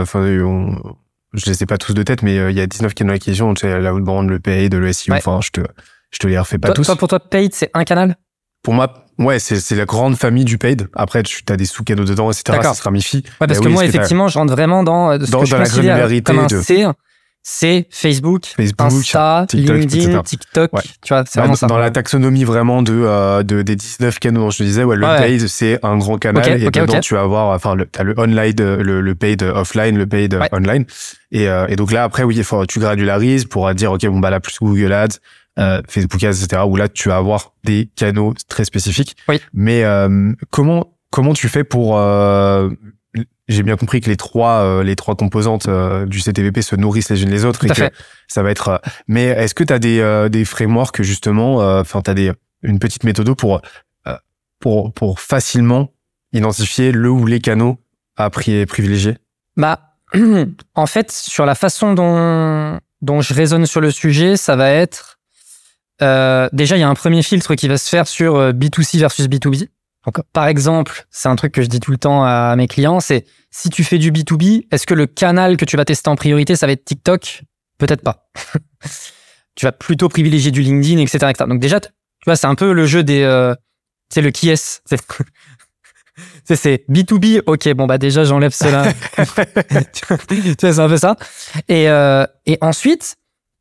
Enfin, on- je les sais pas tous de tête, mais euh, il y a 19 canaux d'acquisition. Donc c'est la outbound, le paid, le SEO. Ouais. Enfin, je te je te les refais pas Toi, tous. toi, pour toi, paid, c'est un canal? Pour moi, ouais, c'est c'est la grande famille du paid. Après, tu as des sous-canaux dedans, etc. Ça se ramifie. Ouais, parce Mais que oui, moi, effectivement, je rentre vraiment dans euh, ce Dans- que je la granularité comme un de- C. C'est Facebook, Facebook, Insta, TikTok, LinkedIn, etc. TikTok. Ouais. Tu vois, c'est Bah, vraiment dans, ça. dans la taxonomie vraiment de, euh, de des 19 canaux dont je te disais, ouais, le Ouais, paid c'est un grand canal Ok, et ok, dedans ok. tu vas avoir, enfin, le, t'as le online, euh, le, le paid offline, le paid Ouais. online. Et, euh, et donc là après oui, faut tu granularises pour dire ok bon bah là plus Google Ads, euh, Facebook Ads, etc. Où là tu vas avoir des canaux très spécifiques. Oui. Mais euh, comment comment tu fais pour euh, j'ai bien compris que les trois euh, les trois composantes euh, du CTVP se nourrissent les unes les autres Tout et à que fait. ça va être. euh, Mais est-ce que tu as des des frameworks justement Enfin, tu as des une petite méthode pour pour pour facilement identifier le ou les canaux à pri- privilégier? Bah, en fait, sur la façon dont, dont je raisonne sur le sujet, ça va être. déjà, il y a un premier filtre qui va se faire sur euh, B2C versus B2B. Donc, par exemple, c'est un truc que je dis tout le temps à mes clients, c'est si tu fais du B2B, est-ce que le canal que tu vas tester en priorité, ça va être TikTok? Peut-être pas. tu vas plutôt privilégier du LinkedIn, etc. etc. Donc déjà, tu vois, c'est un peu le jeu des... Euh, c'est le qui est. C'est c'est- c'est B2B, ok, bon bah déjà j'enlève cela. tu vois, c'est un peu ça. Et, euh, et ensuite,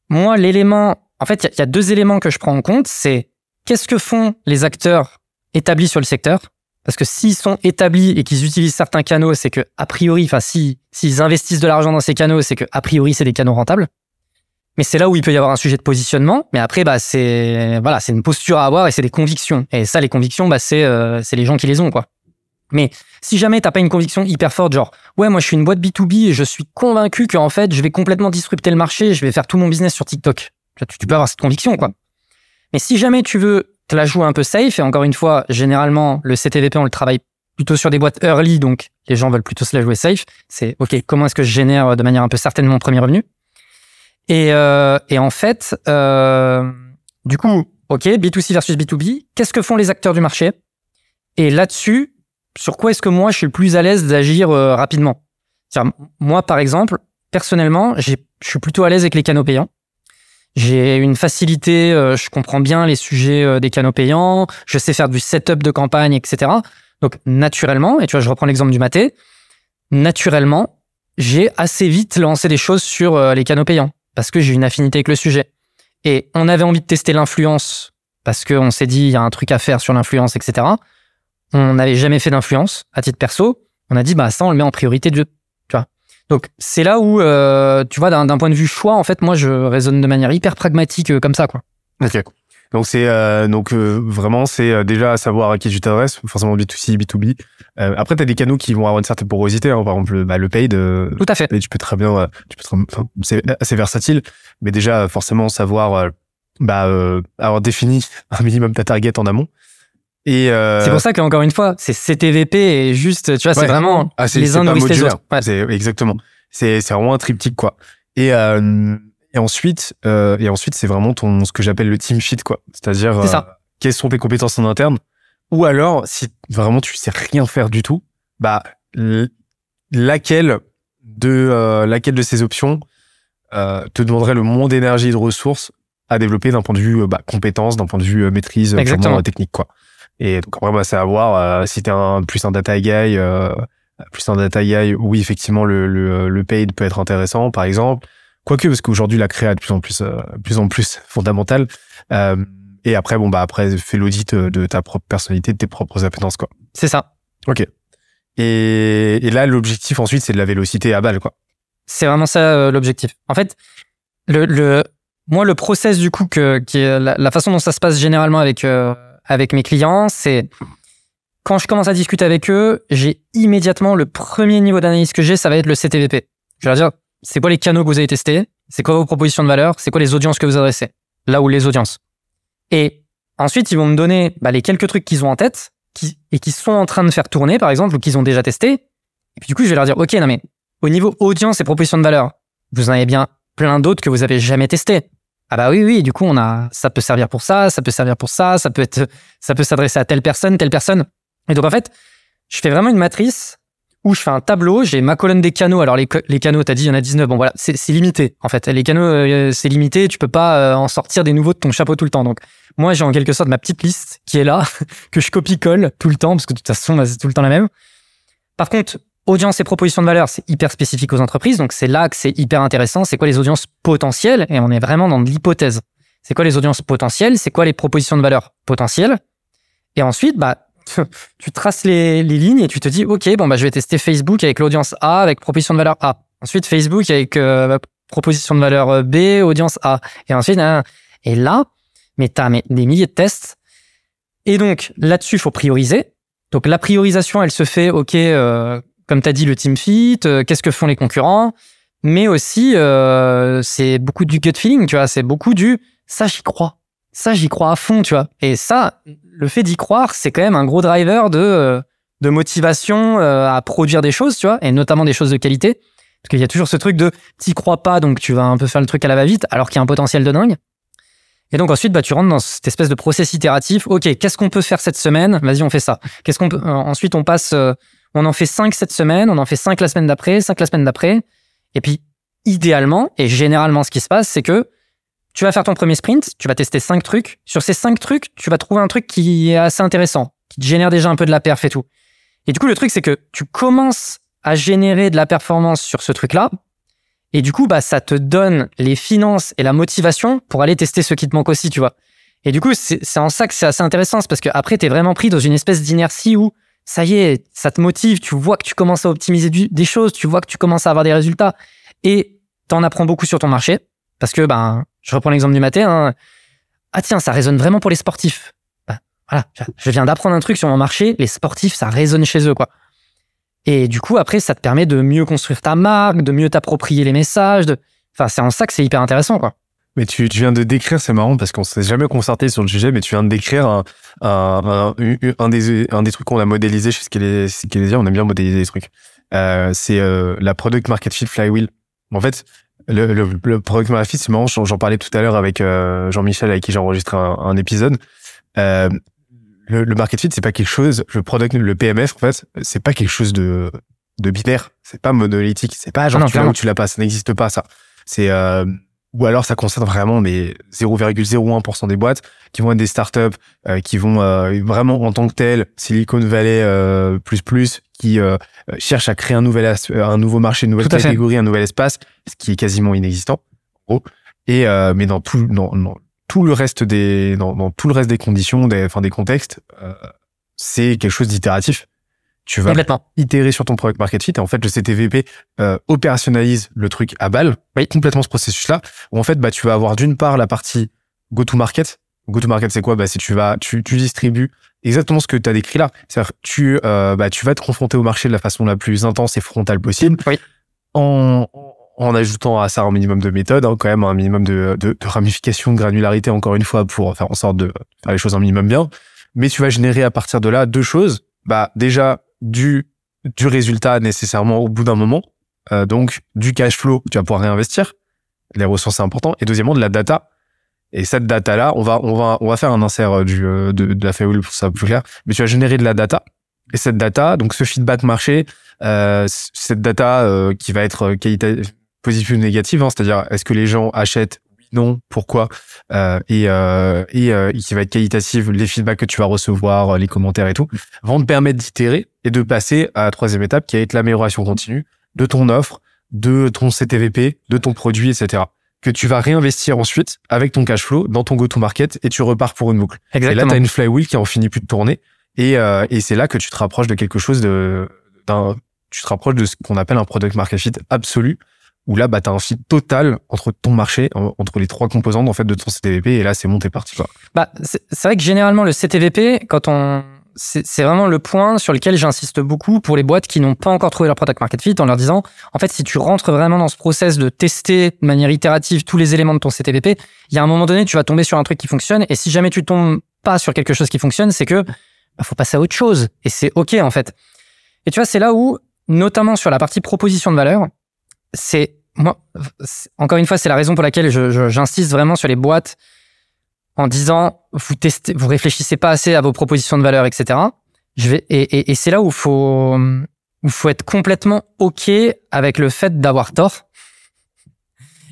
moi, l'élément, en fait, il y a- il y, a deux éléments que je prends en compte. C'est qu'est-ce que font les acteurs établis sur le secteur Parce que s'ils sont établis et qu'ils utilisent certains canaux, c'est que a priori, enfin, si s'ils investissent de l'argent dans ces canaux, c'est que a priori c'est des canaux rentables. Mais c'est là où il peut y avoir un sujet de positionnement. Mais après, bah, c'est voilà, c'est une posture à avoir et c'est des convictions. Et ça, les convictions, bah, c'est euh, c'est les gens qui les ont, quoi. Mais si jamais t'as pas une conviction hyper forte, genre ouais, moi je suis une boîte B2B et je suis convaincu qu'en fait je vais complètement disrupter le marché, je vais faire tout mon business sur TikTok. Tu peux avoir cette conviction, quoi. Mais si jamais tu veux la jouer un peu safe, et encore une fois, généralement le CTVP on le travaille plutôt sur des boîtes early, donc les gens veulent plutôt se la jouer safe. C'est ok, comment est-ce que je génère de manière un peu certaine mon premier revenu? Et, euh, et en fait, euh, du coup, ok, B2C versus B2B, qu'est-ce que font les acteurs du marché? Et là-dessus, sur quoi est-ce que moi je suis le plus à l'aise d'agir euh, rapidement? Moi, par exemple, personnellement, je suis plutôt à l'aise avec les canaux payants. J'ai une facilité, euh, je comprends bien les sujets euh, des canaux payants, je sais faire du setup de campagne, etc. Donc naturellement, et tu vois, je reprends l'exemple du maté, naturellement, j'ai assez vite lancé des choses sur euh, les canaux payants parce que j'ai une affinité avec le sujet. Et on avait envie de tester l'influence parce qu'on s'est dit il y a un truc à faire sur l'influence, etc. On n'avait jamais fait d'influence à titre perso. On a dit bah ça on le met en priorité de. Donc c'est là où euh, tu vois d'un point de vue choix en fait moi je raisonne de manière hyper pragmatique euh, comme ça quoi. Ok. Donc c'est euh, donc euh, vraiment c'est euh, déjà à savoir à qui tu t'adresses, forcément B2C, B2B. Euh, après tu as des canaux qui vont avoir une certaine porosité, hein. par exemple le, bah, le paid. Tout à fait. Et tu peux très bien, tu peux très- enfin, c'est assez versatile, mais déjà forcément savoir, euh, bah, euh, avoir défini un minimum ta target en amont. Et euh, C'est pour ça qu'encore une fois c'est CTVP et juste tu vois c'est vraiment ah, les uns nourrissent les autres. Ouais. C'est exactement. C'est c'est vraiment un triptyque quoi. Et euh, et ensuite euh, et ensuite c'est vraiment ton ce que j'appelle le team fit quoi. C'est-à-dire C'est ça. euh, quelles sont tes compétences en interne? Ou alors si vraiment tu sais rien faire du tout, bah laquelle de euh, laquelle de ces options euh, te demanderait le moins d'énergie et de ressources à développer d'un point de vue bah, compétence, d'un point de vue maîtrise Exactement. purement, technique quoi? Et donc après bah, c'est à voir euh, si t'es un plus un data guy euh, plus un data guy, oui effectivement le le le paid peut être intéressant par exemple. Quoique parce qu'aujourd'hui la créa est de plus en plus euh, plus en plus fondamentale. Euh, et après bon bah après fais l'audit euh, de ta propre personnalité, de tes propres appétences quoi. C'est ça. Et, et là l'objectif ensuite c'est de la vélocité à balle quoi. C'est vraiment ça euh, l'objectif. En fait, le, le, moi, le process du coup, que, qui est la, la façon dont ça se passe généralement avec, euh, avec mes clients, c'est quand je commence à discuter avec eux, j'ai immédiatement le premier niveau d'analyse que j'ai, ça va être le CTVP. Je vais leur dire, c'est quoi les canaux que vous avez testés? C'est quoi vos propositions de valeur? C'est quoi les audiences que vous adressez? Là où les audiences. Et ensuite, ils vont me donner bah, les quelques trucs qu'ils ont en tête. et qui sont en train de faire tourner, par exemple, ou qu'ils ont déjà testé. Et puis du coup, je vais leur dire, OK, non mais au niveau audience et proposition de valeur, vous en avez bien plein d'autres que vous avez jamais testé. Ah bah oui, oui, du coup, on a, ça peut servir pour ça, ça peut servir pour ça, ça peut être, ça peut s'adresser à telle personne, telle personne. Et donc, en fait, je fais vraiment une matrice où je fais un tableau, j'ai ma colonne des canaux. Alors, les, les canaux, t'as dit, il y en a 19. Bon, voilà, c'est limité, en fait. Les canaux, euh, c'est limité. Tu peux pas euh, en sortir des nouveaux de ton chapeau tout le temps. Donc, moi, j'ai en quelque sorte ma petite liste qui est là, que je copie-colle tout le temps, parce que de toute façon, bah, c'est tout le temps la même. Par contre, audience et proposition de valeur, c'est hyper spécifique aux entreprises, donc c'est là que c'est hyper intéressant. C'est quoi les audiences potentielles? Et on est vraiment dans de l'hypothèse. C'est quoi les audiences potentielles? C'est quoi les propositions de valeur potentielles? Et ensuite, bah, tu traces les, lignes et tu te dis, ok, bon bah je vais tester Facebook avec l'audience A, avec proposition de valeur A. Ensuite Facebook avec euh, proposition de valeur euh, B, audience A. Et ensuite, hein, et là, mais t'as mais, des milliers de tests. Et donc là-dessus, faut prioriser. Donc la priorisation, elle se fait, ok, euh, comme tu as dit, le team fit, euh, qu'est-ce que font les concurrents, mais aussi euh, c'est beaucoup du gut feeling, tu vois, c'est beaucoup du ça j'y crois, ça j'y crois à fond, tu vois. Et ça, le fait d'y croire, c'est quand même un gros driver de euh, de motivation à produire des choses, tu vois, et notamment des choses de qualité. Parce qu'il y a toujours ce truc de t'y crois pas, donc tu vas un peu faire le truc à la va-vite, alors qu'il y a un potentiel de dingue. Et donc ensuite, bah, tu rentres dans cette espèce de process itératif. Ok, qu'est-ce qu'on peut faire cette semaine? Vas-y, on fait ça. Qu'est-ce qu'on Ensuite, on passe on en fait 5 cette semaine, on en fait 5 la semaine d'après, 5 la semaine d'après. Et puis, idéalement, et généralement ce qui se passe, c'est que tu vas faire ton premier sprint, tu vas tester 5 trucs. Sur ces 5 trucs, tu vas trouver un truc qui est assez intéressant, qui te génère déjà un peu de la perf et tout. Et du coup, le truc, c'est que tu commences à générer de la performance sur ce truc-là. Et du coup, bah, ça te donne les finances et la motivation pour aller tester ce qui te manque aussi, tu vois. Et du coup, c'est en ça que c'est assez intéressant, parce que après, t'es vraiment pris dans une espèce d'inertie où ça y est, ça te motive, tu vois que tu commences à optimiser des choses, tu vois que tu commences à avoir des résultats et t'en apprends beaucoup sur ton marché. Parce que ben je reprends l'exemple du matin hein. ah tiens ça résonne vraiment pour les sportifs. Ben, voilà je viens d'apprendre un truc sur mon marché les sportifs ça résonne chez eux quoi. Et du coup après ça te permet de mieux construire ta marque de mieux t'approprier les messages enfin c'est en ça que c'est hyper intéressant quoi mais tu, tu, viens de décrire, c'est marrant parce qu'on s'est jamais concerté sur le sujet, mais tu viens de décrire un, un, un, des, un des trucs qu'on a modélisé chez Skelésia. On aime bien modéliser des trucs. Euh, c'est euh, la product market fit flywheel. En fait, le, le, le product market fit, c'est marrant. J'en parlais tout à l'heure avec euh, Jean-Michel avec qui j'ai enregistré un, un épisode. Euh, le, le, market fit, c'est pas quelque chose. Le product, le PMF, en fait, c'est pas quelque chose de de binaire. C'est pas monolithique. C'est pas genre tu l'as ou tu l'as pas. Ça n'existe pas ça. C'est euh, ou alors ça concerne vraiment mais 0,01% des boîtes qui vont être des startups euh, qui vont euh, vraiment en tant que telles Silicon Valley euh, plus plus qui euh, cherchent à créer un nouvel un nouveau marché, une nouvelle catégorie, un nouvel espace, ce qui est quasiment inexistant. Oh. Et mais dans tout dans, tout le reste des dans, dans, tout le reste des conditions, des enfin des contextes, c'est quelque chose d'itératif tu vas itérer sur ton product market fit et en fait le CTVP euh, opérationnalise le truc à balle oui. complètement ce processus là où en fait bah tu vas avoir d'une part la partie go to market go to market c'est quoi? Bah si tu vas tu, tu distribues exactement ce que tu as décrit là c'est-à-dire tu euh, bah tu vas te confronter au marché de la façon la plus intense et frontale possible oui. en en ajoutant à ça un minimum de méthode, hein, quand même un minimum de, de, de, ramification, de granularité, encore une fois, pour faire en sorte de faire les choses un minimum bien. Mais tu vas générer à partir de là deux choses. Bah déjà du, du résultat nécessairement au bout d'un moment. Euh, donc, du cash flow, tu vas pouvoir réinvestir. Les ressources, c'est important. Et deuxièmement, de la data. Et cette data-là, on va, on va, on va faire un insert euh, du, euh, de, de la Fairwheel pour ça plus clair. Mais tu vas générer de la data. Et cette data, donc ce feedback marché, euh, cette data euh, qui va être qualitative, positive ou négative, hein, c'est-à-dire est-ce que les gens achètent non, pourquoi, euh, et, euh, et, euh, qui va être qualitative, les feedbacks que tu vas recevoir, les commentaires et tout, vont te permettre d'itérer et de passer à la troisième étape qui va être l'amélioration continue de ton offre, de ton CTVP, de ton produit, etc. Que tu vas réinvestir ensuite avec ton cash flow dans ton go-to-market et tu repars pour une boucle. Exactement. Et là, tu as une flywheel qui en finit plus de tourner. Et, euh, et c'est là que tu te rapproches de quelque chose de, d'un, tu te rapproches de ce qu'on appelle un product market fit absolu où là, bah, tu as un fit total entre ton marché, entre les trois composantes en fait de ton CTVP, et là, c'est monté parti. Quoi. Bah, c'est vrai que généralement, le CTVP, quand on c'est vraiment le point sur lequel j'insiste beaucoup pour les boîtes qui n'ont pas encore trouvé leur product market fit en leur disant, en fait, si tu rentres vraiment dans ce process de tester de manière itérative tous les éléments de ton CTVP, il y a un moment donné, tu vas tomber sur un truc qui fonctionne. Et si jamais tu tombes pas sur quelque chose qui fonctionne, c'est que bah, faut passer à autre chose. Et c'est OK, en fait. Et tu vois, c'est là où, notamment sur la partie proposition de valeur, c'est, moi, encore une fois, c'est la raison pour laquelle j'insiste vraiment sur les boîtes en disant, vous testez, vous réfléchissez pas assez à vos propositions de valeur, etc. Je vais, et, c'est là où faut, où faut être complètement OK avec le fait d'avoir tort.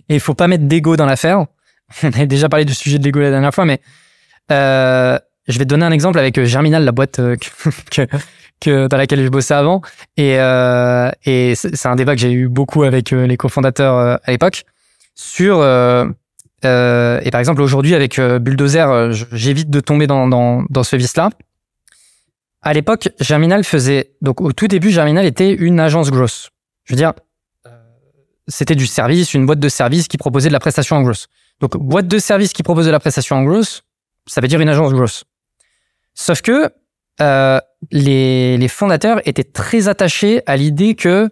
Et il faut pas mettre d'ego dans l'affaire. On avait déjà parlé du sujet de l'ego la dernière fois, mais euh, je vais te donner un exemple avec euh, Germinal, la boîte euh, que, que, dans laquelle je bossais avant. Et, euh, et c'est un débat que j'ai eu beaucoup avec euh, les cofondateurs à l'époque sur... et par exemple, aujourd'hui, avec Bulldozer, j'évite de tomber dans, dans, dans ce vice-là. À l'époque, Germinal faisait... Donc au tout début, Germinal était une agence grosse. Je veux dire, c'était du service, une boîte de service qui proposait de la prestation en grosse. Donc boîte de service qui propose de la prestation en grosse, ça veut dire une agence grosse. Sauf que euh, les, fondateurs étaient très attachés à l'idée que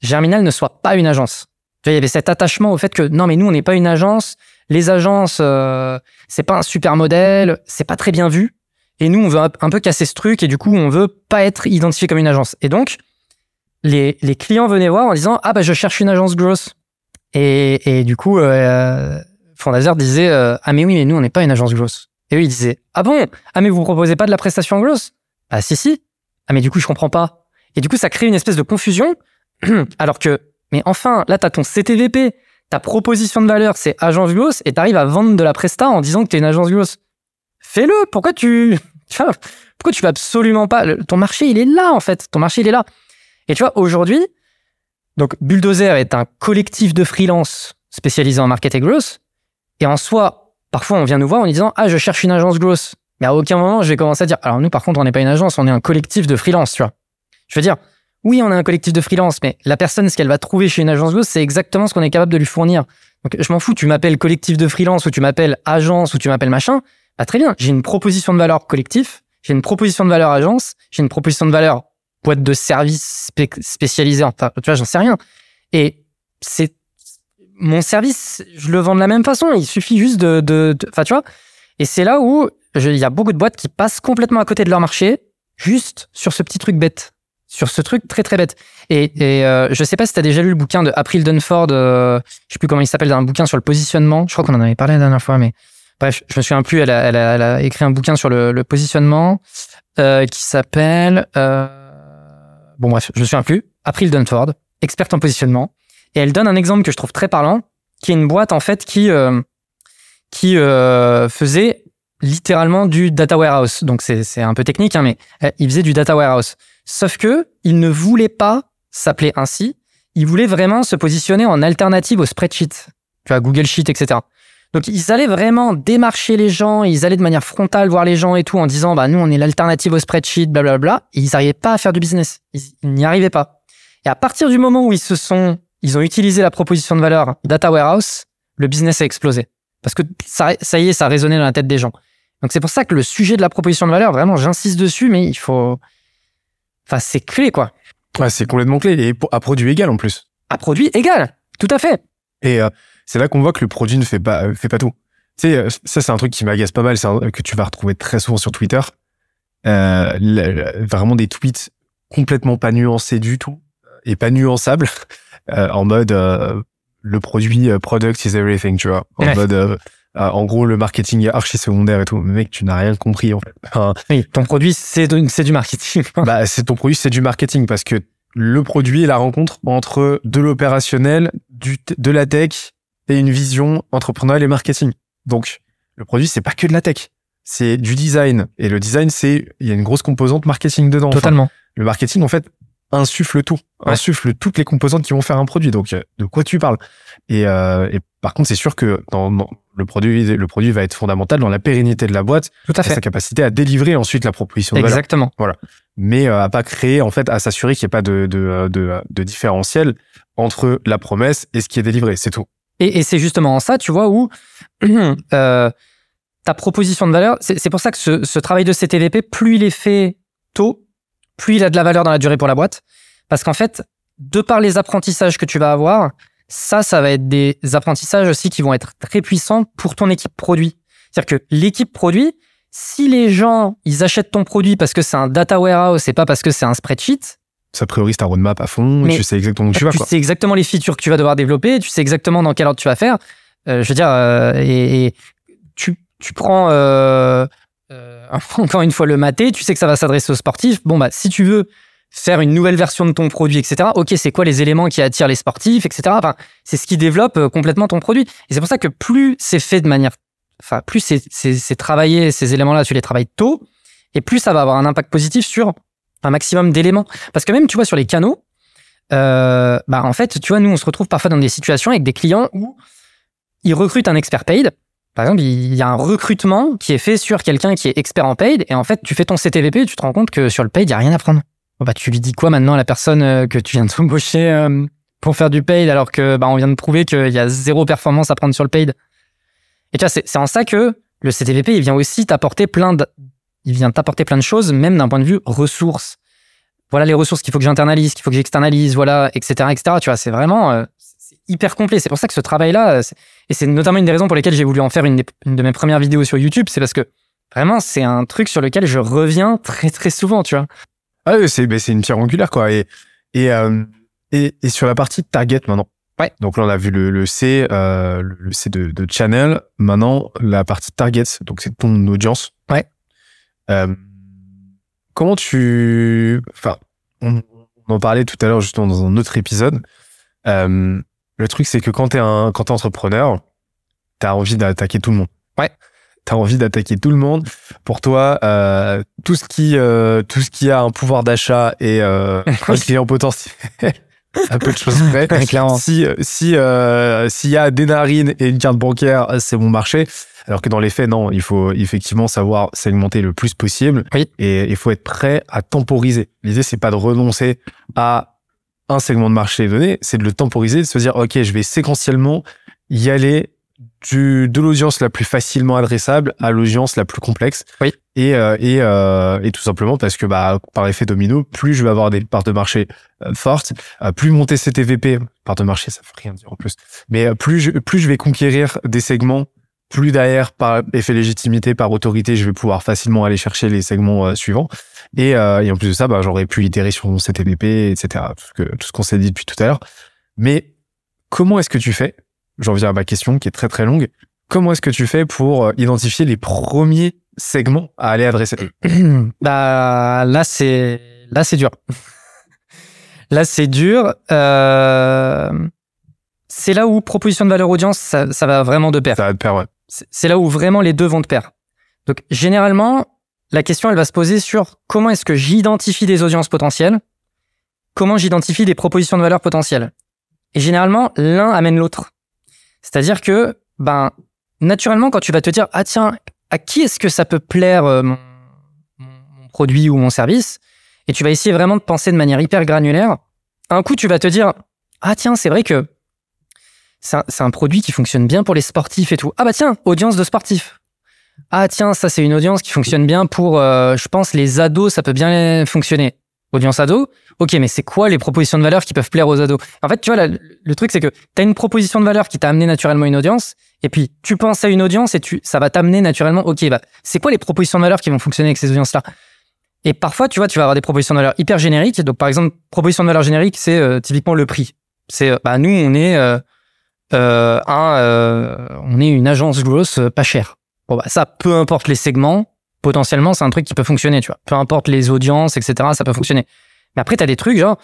Germinal ne soit pas une agence. Il y avait cet attachement au fait que non mais nous on n'est pas une agence, les agences euh, c'est pas un super modèle, c'est pas très bien vu. Et nous on veut un peu casser ce truc et du coup on veut pas être identifié comme une agence. Et donc les, clients venaient voir en disant ah bah je cherche une agence grosse et, et du coup euh, Fondazer disait euh, ah mais oui mais nous on n'est pas une agence grosse et eux ils disaient ah bon? Ah mais vous proposez pas de la prestation grosse? Ah si si. Ah mais du coup je comprends pas. Et du coup ça crée une espèce de confusion alors que mais enfin là t'as ton CTVP ta proposition de valeur c'est agence grosse et t'arrives à vendre de la presta en disant que t'es une agence grosse fais-le. Pourquoi tu pourquoi tu vas absolument pas ton marché il est là en fait. Ton marché il est là. Et tu vois, aujourd'hui, donc Bulldozer est un collectif de freelance spécialisé en marketing growth. Et en soi, parfois on vient nous voir en disant ah je cherche une agence growth. Mais à aucun moment je vais commencer à dire alors nous par contre on n'est pas une agence, on est un collectif de freelance, tu vois. Je veux dire oui on est un collectif de freelance, mais la personne ce qu'elle va trouver chez une agence growth c'est exactement ce qu'on est capable de lui fournir. Donc je m'en fous, tu m'appelles collectif de freelance ou tu m'appelles agence ou tu m'appelles machin, bah très bien. J'ai une proposition de valeur collectif, j'ai une proposition de valeur agence, j'ai une proposition de valeur boîte de service spécialisée. Enfin, tu vois, j'en sais rien. Et c'est mon service, je le vends de la même façon. Il suffit juste de, de, enfin, tu vois. Et c'est là où il y a beaucoup de boîtes qui passent complètement à côté de leur marché, juste sur ce petit truc bête, sur ce truc très très bête. Et, et euh, je sais pas si tu as déjà lu le bouquin de April Dunford, euh, je sais plus comment il s'appelle, un bouquin sur le positionnement. Je crois qu'on en avait parlé la dernière fois, mais bref, je me souviens plus. Elle a, elle a, elle a écrit un bouquin sur le, le positionnement euh, qui s'appelle euh, bon bref, je me souviens plus, April Dunford, experte en positionnement, et elle donne un exemple que je trouve très parlant, qui est une boîte en fait qui euh, qui euh, faisait littéralement du data warehouse. Donc c'est un peu technique, hein, mais euh, il faisait du data warehouse. Sauf que il ne voulait pas s'appeler ainsi. Il voulait vraiment se positionner en alternative au spreadsheet, tu vois, Google Sheet, etc. Donc ils allaient vraiment démarcher les gens, ils allaient de manière frontale voir les gens et tout en disant bah nous on est l'alternative au spreadsheet, blablabla. Et ils n'arrivaient pas à faire du business, ils, n'y arrivaient pas. Et à partir du moment où ils se sont, ils ont utilisé la proposition de valeur data warehouse, le business a explosé parce que ça, ça y est, ça a résonné dans la tête des gens. Donc c'est pour ça que le sujet de la proposition de valeur, vraiment, j'insiste dessus, mais il faut, enfin c'est clé quoi. Ouais, c'est complètement clé et à produit égal en plus. À produit égal, tout à fait. Et euh, c'est là qu'on voit que le produit ne fait pas, euh, fait pas tout. Tu sais, euh, ça, c'est un truc qui m'agace pas mal, c'est que tu vas retrouver très souvent sur Twitter. Euh, vraiment des tweets complètement pas nuancés du tout et pas nuançables, en mode le produit product is everything, tu vois. En mode en gros le marketing est archi secondaire et tout. Mais mec, tu n'as rien compris en fait. oui, ton produit c'est du marketing. bah c'est ton produit c'est du marketing parce que le produit est la rencontre entre de l'opérationnel, de la tech et une vision entrepreneuriale et marketing. Donc, le produit, c'est pas que de la tech. C'est du design. Et le design, c'est, il y a une grosse composante marketing dedans. Totalement. le marketing, en fait, insuffle tout. Insuffle toutes les composantes qui vont faire un produit. Donc, euh, de quoi tu parles? Et, euh, et par contre, c'est sûr que dans, le produit, le produit va être fondamental dans la pérennité de la boîte. Tout à fait. sa capacité à délivrer ensuite la proposition de Exactement. Voilà. Mais euh, à pas créer, en fait, à s'assurer qu'il n'y ait pas de, de, de, de différentiel entre la promesse et ce qui est délivré. C'est tout. Et, et c'est justement en ça, tu vois, où euh, ta proposition de valeur, c'est pour ça que ce, ce, travail de CTVP, plus il est fait tôt, plus il a de la valeur dans la durée pour la boîte. Parce qu'en fait, de par les apprentissages que tu vas avoir, ça, ça va être des apprentissages aussi qui vont être très puissants pour ton équipe produit. C'est-à-dire que l'équipe produit, Si les gens, ils achètent ton produit parce que c'est un data warehouse et pas parce que c'est un spreadsheet, Ça priorise ta roadmap à fond, Mais tu sais exactement où tu vas. tu Quoi. sais exactement les features que tu vas devoir développer, tu sais exactement dans quel ordre tu vas faire. Euh, je veux dire, euh, et, et tu, tu prends euh, euh, encore une fois le maté, tu sais que ça va s'adresser aux sportifs. Bon, bah, si tu veux faire une nouvelle version de ton produit, etc., ok, c'est quoi les éléments qui attirent les sportifs, etc. Enfin, c'est ce qui développe euh, complètement ton produit. Et c'est pour ça que plus c'est fait de manière. Enfin, plus c'est- travaillé, ces éléments-là, tu les travailles tôt, et plus ça va avoir un impact positif sur un maximum d'éléments. Parce que même, tu vois, sur les canaux, euh, bah en fait, tu vois, nous, on se retrouve parfois dans des situations avec des clients où ils recrutent un expert paid. Par exemple, il y a un recrutement qui est fait sur quelqu'un qui est expert en paid, et en fait, tu fais ton CTVP et tu te rends compte que sur le paid, il y a rien à prendre. Bon, bah, tu lui dis quoi maintenant à la personne euh, que tu viens de t'embaucher euh, pour faire du paid, alors que bah, on vient de prouver qu'il y a zéro performance à prendre sur le paid? Et tu vois, c'est en ça que le CTVP, il vient aussi t'apporter plein de, il vient t'apporter plein de choses, même d'un point de vue ressources. Voilà les ressources qu'il faut que j'internalise, qu'il faut que j'externalise, voilà, etc., etc. Tu vois, c'est vraiment euh, hyper complet. C'est pour ça que ce travail-là, et c'est notamment une des raisons pour lesquelles j'ai voulu en faire une, des- une de mes premières vidéos sur YouTube, c'est parce que vraiment, c'est un truc sur lequel je reviens très très souvent, tu vois. Ah oui, c'est ben, une pierre angulaire quoi. Et et, euh, et et sur la partie target maintenant. Ouais. Donc là on a vu le, le C, euh, le le C de, de channel. Maintenant la partie target, donc c'est ton audience. Ouais. Euh, comment tu, enfin, on, on en parlait tout à l'heure justement dans un autre épisode. Euh, le truc c'est que quand t'es un quand t'es entrepreneur, t'as envie d'attaquer tout le monde. Ouais. T'as envie d'attaquer tout le monde. Pour toi, euh, tout ce qui euh, tout ce qui a un pouvoir d'achat et euh, un client potentiel, un peu de choses près. Clairement. Si si euh, s'il y a des narines et une carte bancaire, c'est mon marché. Alors que dans les faits, non, il faut effectivement savoir segmenter le plus possible. Oui. Et il faut être prêt à temporiser. L'idée, c'est pas de renoncer à un segment de marché donné, c'est de le temporiser, de se dire, OK, je vais séquentiellement y aller du, de l'audience la plus facilement adressable à l'audience la plus complexe. Oui. Et, euh, et, euh, et tout simplement parce que bah, par effet domino, plus je vais avoir des parts de marché euh, fortes, euh, plus mon TCTVP, part de marché, ça veut rien dire en plus, mais euh, plus je, plus je vais conquérir des segments, plus derrière, par effet légitimité, par autorité, je vais pouvoir facilement aller chercher les segments euh, suivants. Et, euh, et en plus de ça, bah, j'aurais pu itérer sur mon CTVP, etc. Tout ce que- tout ce qu'on s'est dit depuis tout à l'heure. Mais comment est-ce que tu fais J'en viens à ma question qui est très très longue. Comment est-ce que tu fais pour euh, identifier les premiers segments à aller adresser? Bah là c'est là c'est dur. là c'est dur. Euh, c'est là où proposition de valeur audience ça, ça va vraiment de pair. Ça va te perdre. ouais. C'est là où vraiment les deux vont de pair. Donc généralement la question elle va se poser sur comment est-ce que j'identifie des audiences potentielles, comment j'identifie des propositions de valeur potentielles. Et généralement l'un amène l'autre. C'est-à-dire que ben naturellement quand tu vas te dire ah tiens à qui est-ce que ça peut plaire euh, mon- mon produit ou mon service et tu vas essayer vraiment de penser de manière hyper granulaire. Un coup, tu vas te dire ah tiens, c'est vrai que c'est un, produit qui fonctionne bien pour les sportifs et tout. Ah bah tiens, audience de sportifs. Ah tiens, ça c'est une audience qui fonctionne bien pour, euh, je pense, les ados, ça peut bien fonctionner. Audience ado, ok, mais c'est quoi les propositions de valeur qui peuvent plaire aux ados? En fait, tu vois, le truc c'est que tu as une proposition de valeur qui t'a amené naturellement une audience, et puis tu penses à une audience et tu, ça va t'amener naturellement, ok, bah c'est quoi les propositions de valeur qui vont fonctionner avec ces audiences-là? Et parfois, tu vois, tu vas avoir des propositions de valeur hyper génériques. Donc, par exemple, proposition de valeur générique, c'est euh, typiquement le prix. C'est, euh, bah nous, on est euh, euh, on est une agence grosse euh, pas chère. Bon bah ça, peu importe les segments, potentiellement c'est un truc qui peut fonctionner, tu vois. Peu importe les audiences, etc. Ça peut fonctionner. Mais après, t'as des trucs genre,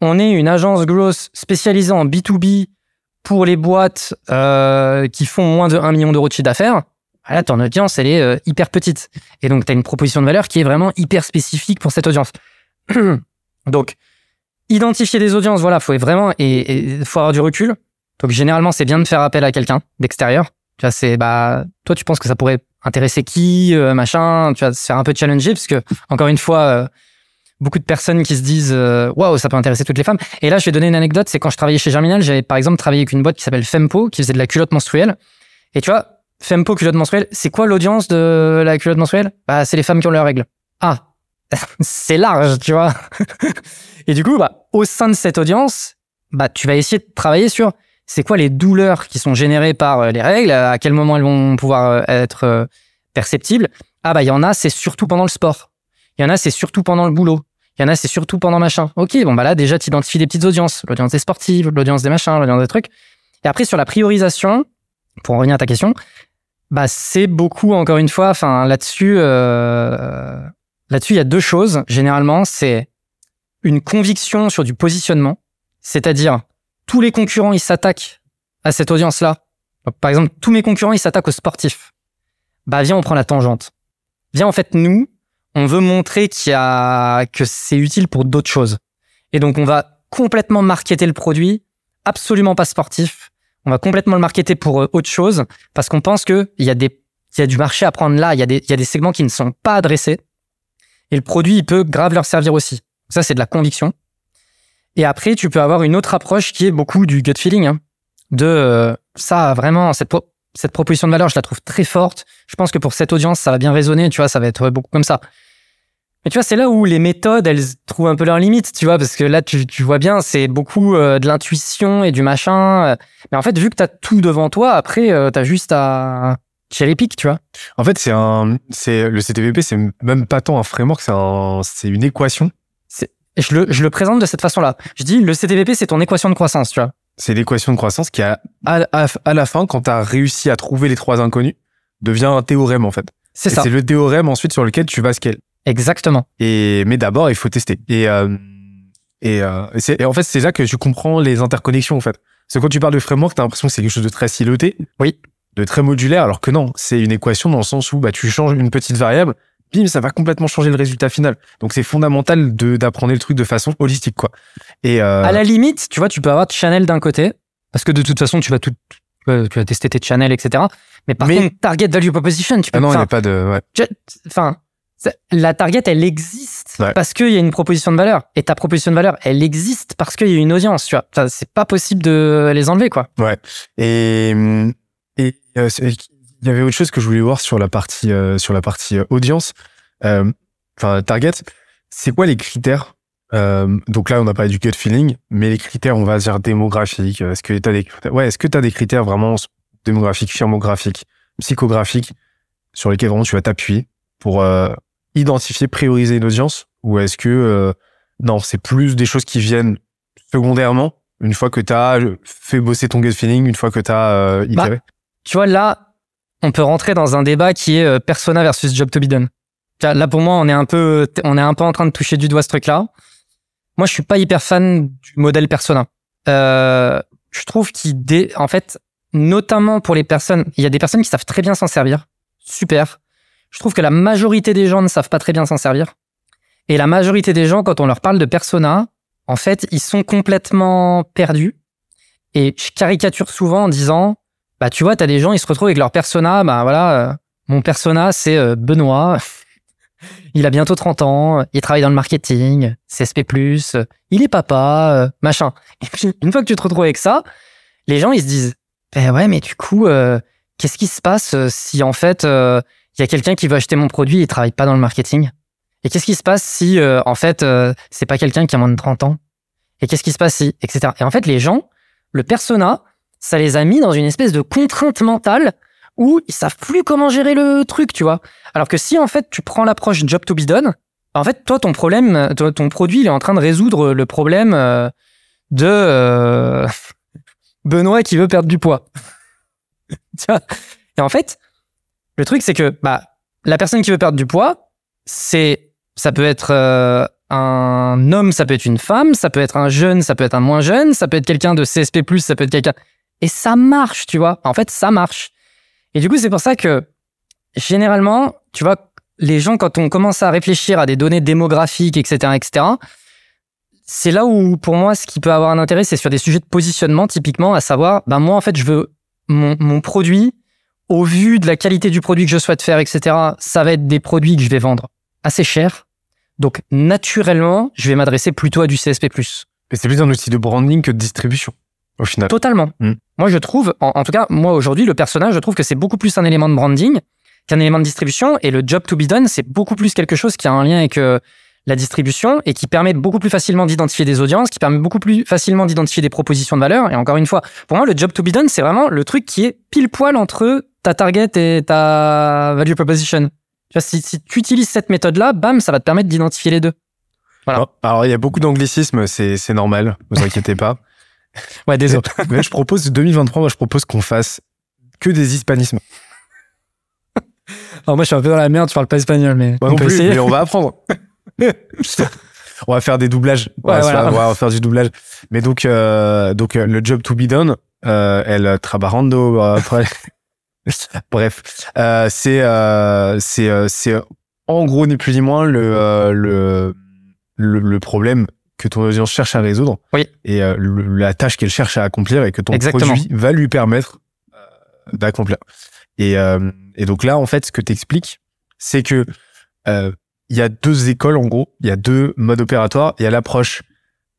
on est une agence grosse spécialisée en B2B pour les boîtes euh, qui font moins de 1 million d'euros de chiffre d'affaires. Ah, Là, ton audience, elle est euh, hyper petite. Et donc, tu as une proposition de valeur qui est vraiment hyper spécifique pour cette audience. donc, identifier des audiences, voilà, faut vraiment, et il faut avoir du recul. Donc, généralement, c'est bien de faire appel à quelqu'un d'extérieur. Tu vois, c'est, bah, toi, tu penses que ça pourrait intéresser qui, euh, machin, tu vas se faire un peu challenger, parce que, encore une fois, euh, beaucoup de personnes qui se disent, euh, waouh, ça peut intéresser toutes les femmes. Et là, je vais donner une anecdote, c'est quand je travaillais chez Germinal, j'avais, par exemple, travaillé avec une boîte qui s'appelle Fempo, qui faisait de la culotte menstruelle. Et tu vois, Fempo, culotte menstruelle, c'est quoi l'audience de la culotte menstruelle? Bah, c'est les femmes qui ont leurs règles. Ah, c'est large, tu vois. Et du coup, bah, au sein de cette audience, bah, tu vas essayer de travailler sur c'est quoi les douleurs qui sont générées par euh, les règles, à quel moment elles vont pouvoir euh, être euh, perceptibles, Ah bah il y en a, c'est surtout pendant le sport. Il y en a, c'est surtout pendant le boulot. Il y en a, c'est surtout pendant machin. Ok, bon bah là déjà tu identifies des petites audiences, l'audience des sportives, l'audience des machins, l'audience des trucs. Et après sur la priorisation, pour en revenir à ta question, bah c'est beaucoup encore une fois. Enfin là-dessus, euh, là-dessus il y a deux choses. Généralement, c'est une conviction sur du positionnement, c'est-à-dire tous les concurrents ils s'attaquent à cette audience-là. Par exemple, tous mes concurrents ils s'attaquent aux sportifs. Bah viens, on prend la tangente. Viens en fait nous, on veut montrer qu'il y a que c'est utile pour d'autres choses. Et donc on va complètement marketer le produit, absolument pas sportif. On va complètement le marketer pour euh, autre chose parce qu'on pense que il y a des il y a du marché à prendre là, il y a des il y a des segments qui ne sont pas adressés et le produit il peut grave leur servir aussi. Ça c'est de la conviction. Et après tu peux avoir une autre approche qui est beaucoup du gut feeling hein, de euh, ça vraiment cette cette proposition de valeur, je la trouve très forte. Je pense que pour cette audience, ça va bien résonner, tu vois, ça va être beaucoup comme ça. Mais tu vois, c'est là où les méthodes, elles trouvent un peu leurs limites, tu vois, parce que là, tu, tu vois bien, c'est beaucoup euh, de l'intuition et du machin. euh. Mais en fait, vu que t'as tout devant toi, après, euh, t'as juste à tirer les tu vois. En fait, c'est un, c'est le CTVP, c'est même pas tant un framework, c'est un, c'est une équation. Je le, je le présente de cette façon-là. Je dis, le CTVP, c'est ton équation de croissance, tu vois. C'est l'équation de croissance qui a à, à, à la fin, quand tu as réussi à trouver les trois inconnus, devient un théorème en fait. C'est ça. C'est le théorème ensuite sur lequel tu vas scaler. Exactement. Et mais d'abord, il faut tester. Et euh, et, euh, et en fait, c'est là que tu comprends les interconnexions en fait. Parce que quand tu parles de framework, t'as l'impression que c'est quelque chose de très siloté, Oui. de très modulaire, alors que non, c'est une équation dans le sens où bah tu changes une petite variable, bim, ça va complètement changer le résultat final. Donc c'est fondamental de d'apprendre le truc de façon holistique quoi. Et euh, À la limite, tu vois, tu peux avoir Channel d'un côté, parce que de toute façon, tu vas tout, tu vas, tester tes channels, etc. Mais par Mais- contre, Target Value Proposition, tu peux ah non, il n'y a pas de ouais. enfin, la target, elle existe Ouais. parce qu'il y a une proposition de valeur. Et ta proposition de valeur, elle existe parce qu'il y a une audience, tu vois. C'est pas possible de les enlever, quoi. Et, hum, et euh, il y avait autre chose que je voulais voir sur la partie euh, sur la partie euh, audience, Euh, enfin target. C'est quoi les critères Euh, Donc là, on a parlé du gut feeling, mais les critères, on va dire démographiques. Est-ce que t'as des ouais, est-ce que t'as des critères vraiment démographiques, firmographiques, psychographiques sur lesquels vraiment tu vas t'appuyer pour euh, identifier, prioriser une audience, ou est-ce que euh, non, c'est plus des choses qui viennent secondairement une fois que tu as fait bosser ton gut feeling, une fois que tu as itéré? Tu vois, là, on peut rentrer dans un débat qui est euh, persona versus job to be done. Là, pour moi, on est un peu, on est un peu en train de toucher du doigt ce truc-là. Moi, je suis pas hyper fan du modèle persona. Euh, je trouve qu'il, dé... en fait, notamment pour les personnes, il y a des personnes qui savent très bien s'en servir. Super. Je trouve que la majorité des gens ne savent pas très bien s'en servir. Et la majorité des gens, quand on leur parle de persona, en fait, ils sont complètement perdus. Et je caricature souvent en disant, bah tu vois, t'as des gens, ils se retrouvent avec leur persona, bah voilà, euh, mon persona c'est euh, Benoît, il a bientôt 30 ans, il travaille dans le marketing, CSP+, euh, il est papa, euh, machin. Une fois que tu te retrouves avec ça, les gens ils se disent, ben ouais, mais du coup, euh, qu'est-ce qui se passe euh, si en fait il y a quelqu'un qui veut acheter mon produit et il travaille pas dans le marketing? Et qu'est-ce qui se passe si en fait c'est pas quelqu'un qui a moins de 30 ans? Et qu'est-ce qui se passe si, etc. Et en fait les gens, le persona, ça les a mis dans une espèce de contrainte mentale où ils savent plus comment gérer le truc, tu vois. Alors que si en fait tu prends l'approche job to be done, en fait toi ton problème, ton produit il est en train de résoudre le problème euh, de euh, Benoît qui veut perdre du poids. tu vois? Et en fait, le truc c'est que bah la personne qui veut perdre du poids, c'est ça peut être euh, un homme, ça peut être une femme, ça peut être un jeune, ça peut être un moins jeune, ça peut être quelqu'un de CSP+, ça peut être quelqu'un et ça marche, tu vois. En fait, ça marche. Et du coup, c'est pour ça que généralement, tu vois, les gens quand on commence à réfléchir à des données démographiques, etc., etc., c'est là où, pour moi, ce qui peut avoir un intérêt, c'est sur des sujets de positionnement, typiquement, à savoir, ben moi, en fait, je veux mon, mon produit, au vu de la qualité du produit que je souhaite faire, etc., ça va être des produits que je vais vendre assez cher. Donc, naturellement, je vais m'adresser plutôt à du CSP+. Mais c'est plus un outil de branding que de distribution, au final. Totalement. Mm. Moi, je trouve, en, en tout cas, moi aujourd'hui, le personnage, je trouve que c'est beaucoup plus un élément de branding qu'un élément de distribution. Et le job to be done, c'est beaucoup plus quelque chose qui a un lien avec euh, la distribution et qui permet beaucoup plus facilement d'identifier des audiences, qui permet beaucoup plus facilement d'identifier des propositions de valeur. Et encore une fois, pour moi, le job to be done, c'est vraiment le truc qui est pile poil entre ta target et ta value proposition. Tu vois, si, si tu utilises cette méthode-là, bam, ça va te permettre d'identifier les deux. Voilà. Alors, il y a beaucoup d'anglicismes, c'est, c'est normal, vous inquiétez pas. Ouais, désolé. Mais je propose, 2023, moi, je propose qu'on fasse que des hispanismes. Alors moi, je suis un peu dans la merde, je parle pas espagnol, mais Moi on non peut plus, essayer. mais on va apprendre. on va faire des doublages. On va voilà. faire- on va faire du doublage. Mais donc, euh, donc euh, le job to be done, euh, el trabarando. euh, après- Bref, euh, c'est c'est c'est en gros ni plus ni moins le le, le le problème que ton audience cherche à résoudre. Oui. Et euh, le- la tâche qu'elle cherche à accomplir et que ton Exactement. produit va lui permettre euh, d'accomplir. Et, euh, et donc là, en fait, ce que t'expliques, c'est que euh, il y a deux écoles en gros, il y a deux modes opératoires. Il y a l'approche